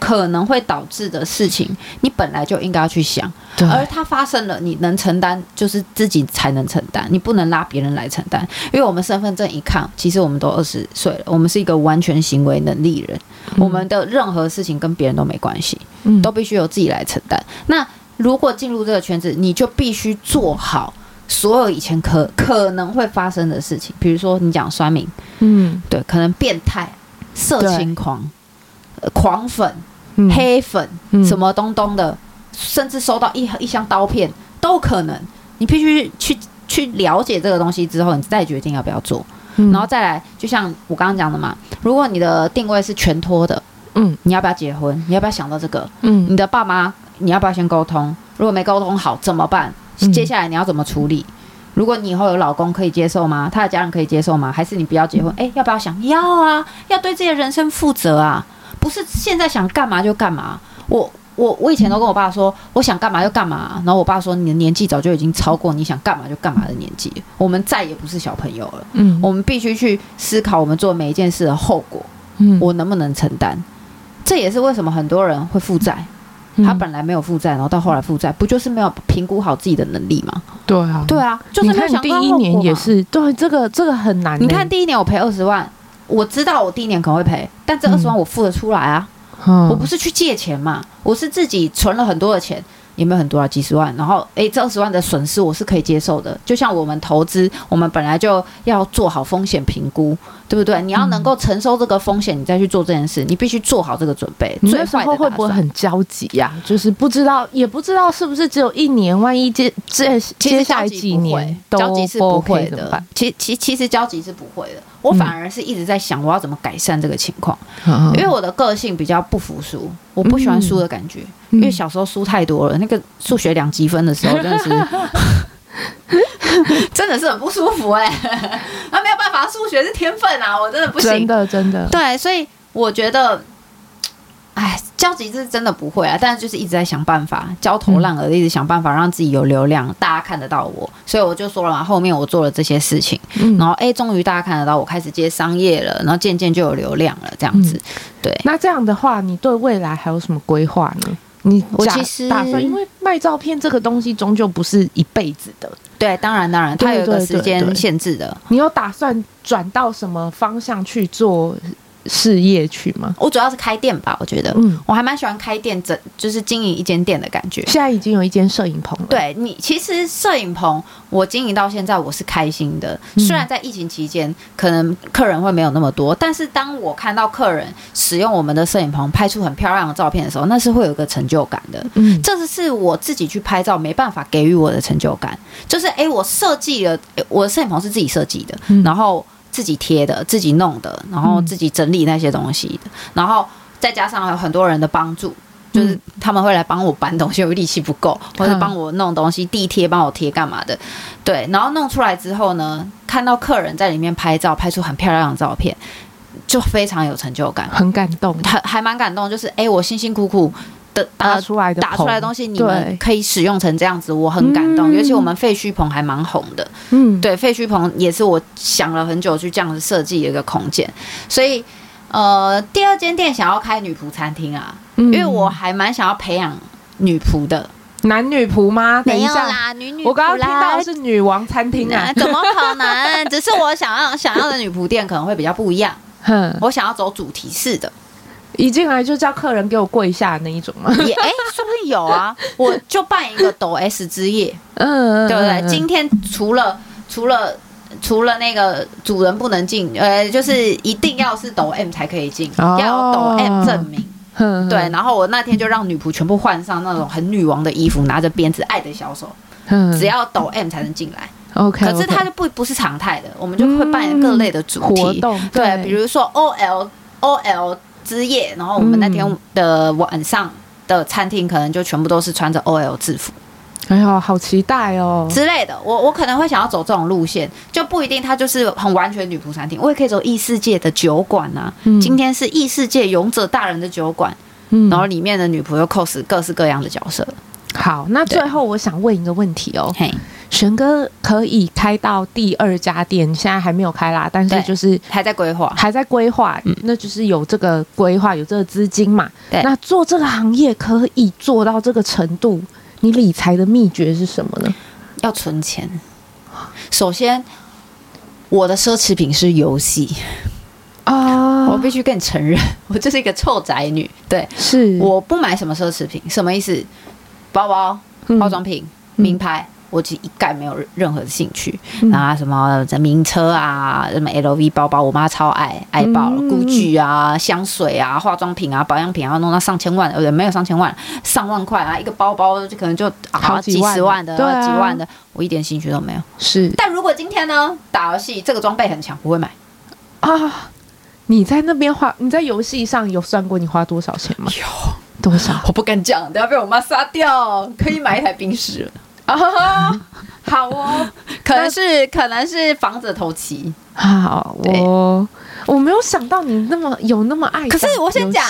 Speaker 2: 可能会导致的事情，你本来就应该要去想。对而它发生了，你能承担，就是自己才能承担，你不能拉别人来承担。因为我们身份证一看，其实我们都二十岁了，我们是一个完全行为能力人，嗯、我们的任何事情跟别人都没关系，嗯、都必须由自己来承担。那如果进入这个圈子，你就必须做好所有以前可可能会发生的事情，比如说你讲酸民，嗯，对，可能变态、色情狂、呃狂粉、嗯、黑粉，嗯、什么东东的。甚至收到一一箱刀片都可能，你必须去去了解这个东西之后，你再决定要不要做。嗯、然后再来，就像我刚刚讲的嘛，如果你的定位是全脱的，嗯，你要不要结婚？你要不要想到这个？嗯，你的爸妈你要不要先沟通？如果没沟通好怎么办？接下来你要怎么处理？嗯、如果你以后有老公可以接受吗？他的家人可以接受吗？还是你不要结婚？哎、嗯，要不要想？要啊，要对自己的人生负责啊，不是现在想干嘛就干嘛。我。我我以前都跟我爸说，我想干嘛就干嘛，然后我爸说，你的年纪早就已经超过你想干嘛就干嘛的年纪，我们再也不是小朋友了。嗯，我们必须去思考我们做每一件事的后果，嗯，我能不能承担？这也是为什么很多人会负债。他本来没有负债，然后到后来负债，不就是没有评估好自己的能力吗？
Speaker 1: 对啊，
Speaker 2: 对啊，就是没有想到
Speaker 1: 第一年也是，对，这个这个很难。
Speaker 2: 你看第一年我赔二十万，我知道我第一年可能会赔，但这二十万我付得出来啊，嗯、我不是去借钱嘛，我是自己存了很多的钱。有没有很多啊？几十万，然后诶，这二十万的损失我是可以接受的。就像我们投资，我们本来就要做好风险评估，对不对？你要能够承受这个风险，你再去做这件事，你必须做好这个准备。
Speaker 1: 你那时候会不会很焦急呀？就是不知道，也不知道是不是只有一年，万一接接接下来几年
Speaker 2: 焦急是不会的。其其其实焦急是不会的。我反而是一直在想，我要怎么改善这个情况，嗯、因为我的个性比较不服输，我不喜欢输的感觉。嗯、因为小时候输太多了，那个数学两积分的时候，真的是，[laughs] 真的是很不舒服哎、欸。那 [laughs] 没有办法，数学是天分啊，我真的不行，
Speaker 1: 真的真的。
Speaker 2: 对，所以我觉得。哎，焦急是真的不会啊，但是就是一直在想办法，焦头烂额的一直想办法让自己有流量，嗯、大家看得到我，所以我就说了嘛，后面我做了这些事情，嗯、然后哎，终于大家看得到我开始接商业了，然后渐渐就有流量了，这样子。嗯、对，
Speaker 1: 那这样的话，你对未来还有什么规划呢？你
Speaker 2: 我其实
Speaker 1: 打算，因为卖照片这个东西终究不是一辈子的，
Speaker 2: 对，当然当然，它有一个时间限制的。
Speaker 1: 你有打算转到什么方向去做？事业去吗？
Speaker 2: 我主要是开店吧，我觉得，嗯，我还蛮喜欢开店，整就是经营一间店的感觉。
Speaker 1: 现在已经有一间摄影棚了。
Speaker 2: 对你，其实摄影棚我经营到现在，我是开心的。虽然在疫情期间，可能客人会没有那么多，但是当我看到客人使用我们的摄影棚拍出很漂亮的照片的时候，那是会有一个成就感的。嗯，这是是我自己去拍照没办法给予我的成就感，就是哎，我设计了，我的摄影棚是自己设计的，嗯然后。自己贴的，自己弄的，然后自己整理那些东西然后再加上有很多人的帮助，就是他们会来帮我搬东西，我力气不够，或者帮我弄东西，地贴帮我贴干嘛的，对，然后弄出来之后呢，看到客人在里面拍照，拍出很漂亮的照片，就非常有成就感，
Speaker 1: 很感动，
Speaker 2: 还还蛮感动，就是哎，我辛辛苦苦。的
Speaker 1: 打出来的
Speaker 2: 打出来的东西，你们可以使用成这样子，我很感动。尤其我们废墟棚还蛮红的，嗯，对，废墟棚也是我想了很久去这样子设计的一个空间。所以，呃，第二间店想要开女仆餐厅啊，因为我还蛮想要培养女仆的，
Speaker 1: 男女仆吗？
Speaker 2: 没有啦，女女。
Speaker 1: 我刚刚听到是女王餐厅啊，
Speaker 2: 怎么可能？只是我想要想要的女仆店可能会比较不一样，哼，我想要走主题式的。
Speaker 1: 一进来就叫客人给我跪下那一种吗？
Speaker 2: 也哎，说不定有啊，[laughs] 我就办一个抖 S 之夜，嗯，对不对？今天除了除了除了那个主人不能进，呃，就是一定要是抖 M 才可以进，要有抖 M 证明。对，然后我那天就让女仆全部换上那种很女王的衣服，拿着鞭子，爱的小手，只要抖 M 才能进来。OK，可是它就不不是常态的，我们就会办各类的主题活动，对，比如说 OL OL。之夜，然后我们那天的晚上的餐厅可能就全部都是穿着 OL 制服，
Speaker 1: 哎呀，好期待哦
Speaker 2: 之类的。我我可能会想要走这种路线，就不一定它就是很完全女仆餐厅，我也可以走异世界的酒馆啊。嗯、今天是异世界勇者大人的酒馆，嗯、然后里面的女仆又 cos 各式各样的角色。
Speaker 1: 好，那最后我想问一个问题哦。玄哥可以开到第二家店，现在还没有开啦，但是就是
Speaker 2: 还在规划，
Speaker 1: 还在规划，嗯，那就是有这个规划，有这个资金嘛。对，那做这个行业可以做到这个程度，你理财的秘诀是什么呢？
Speaker 2: 要存钱。首先，我的奢侈品是游戏啊，我必须跟你承认，[laughs] 我就是一个臭宅女。对，是我不买什么奢侈品，什么意思？包包、化妆品、嗯、名牌。我其实一概没有任何的兴趣，拿什么名车啊，什么 LV 包包，我妈超爱，爱爆了，GUCCI 啊，香水啊，化妆品啊，保养品啊，弄到上千万，呃，没有上千万，上万块啊，一个包包就可能就好几十万的，几万的，我一点兴趣都没有。是，但如果今天呢，打游戏这个装备很强，不会买
Speaker 1: 啊？你在那边花，你在游戏上有算过你花多少钱吗？
Speaker 2: 有
Speaker 1: 多少？
Speaker 2: 我不敢讲，都要被我妈杀掉。可以买一台冰室了。
Speaker 1: 啊，[laughs] 好哦，
Speaker 2: 可能是可能是房子头期。
Speaker 1: 好，我我没有想到你那么有那么爱。
Speaker 2: 可是我先讲，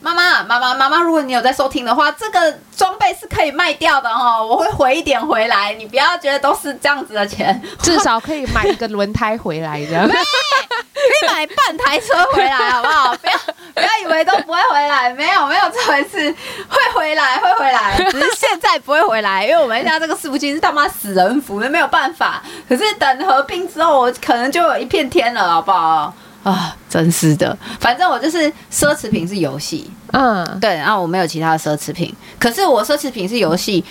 Speaker 2: 妈妈，妈妈，妈妈，如果你有在收听的话，这个装备是可以卖掉的哦，我会回一点回来，你不要觉得都是这样子的钱，
Speaker 1: 至少可以买一个轮胎回来的。[laughs]
Speaker 2: 可以买半台车回来，好不好？[laughs] 不要不要以为都不会回来，没有没有这回事，会回来会回来，[laughs] 只是现在不会回来，因为我们家这个伺服器是他妈死人服，那没有办法。可是等合并之后，我可能就有一片天了，好不好？啊，真是的，反正我就是奢侈品是游戏，嗯，对，然后我没有其他的奢侈品，可是我奢侈品是游戏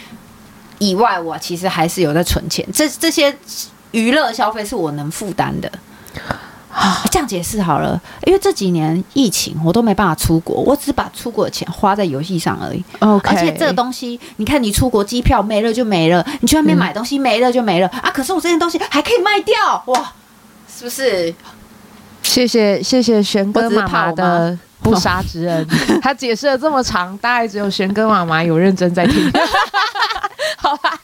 Speaker 2: 以外，我其实还是有在存钱，这这些娱乐消费是我能负担的。啊，这样解释好了，因为这几年疫情，我都没办法出国，我只把出国的钱花在游戏上而已。OK，而且这个东西，你看，你出国机票没了就没了，你去外面买东西没了就没了、嗯、啊！可是我这件东西还可以卖掉，哇，是不是？
Speaker 1: 谢谢谢谢玄哥妈妈的不杀之恩，[laughs] 他解释了这么长，大概只有玄哥妈妈有认真在听。[laughs] 好吧，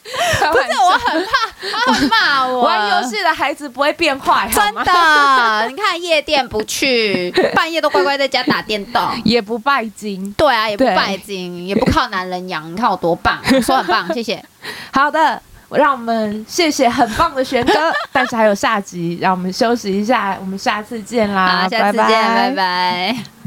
Speaker 2: 不是，我很怕他会骂我。
Speaker 1: 玩游戏的孩子不会变坏，
Speaker 2: 真的。[laughs] 你看夜店不去，半夜都乖乖在家打电动，
Speaker 1: 也不拜金。
Speaker 2: 对啊，也不拜金，也不靠男人养。你看我多棒，我说很棒，谢谢。
Speaker 1: 好的，让我们谢谢很棒的玄哥，[laughs] 但是还有下集，让我们休息一下，我们下次见啦，
Speaker 2: 好，下次见，拜拜。拜拜。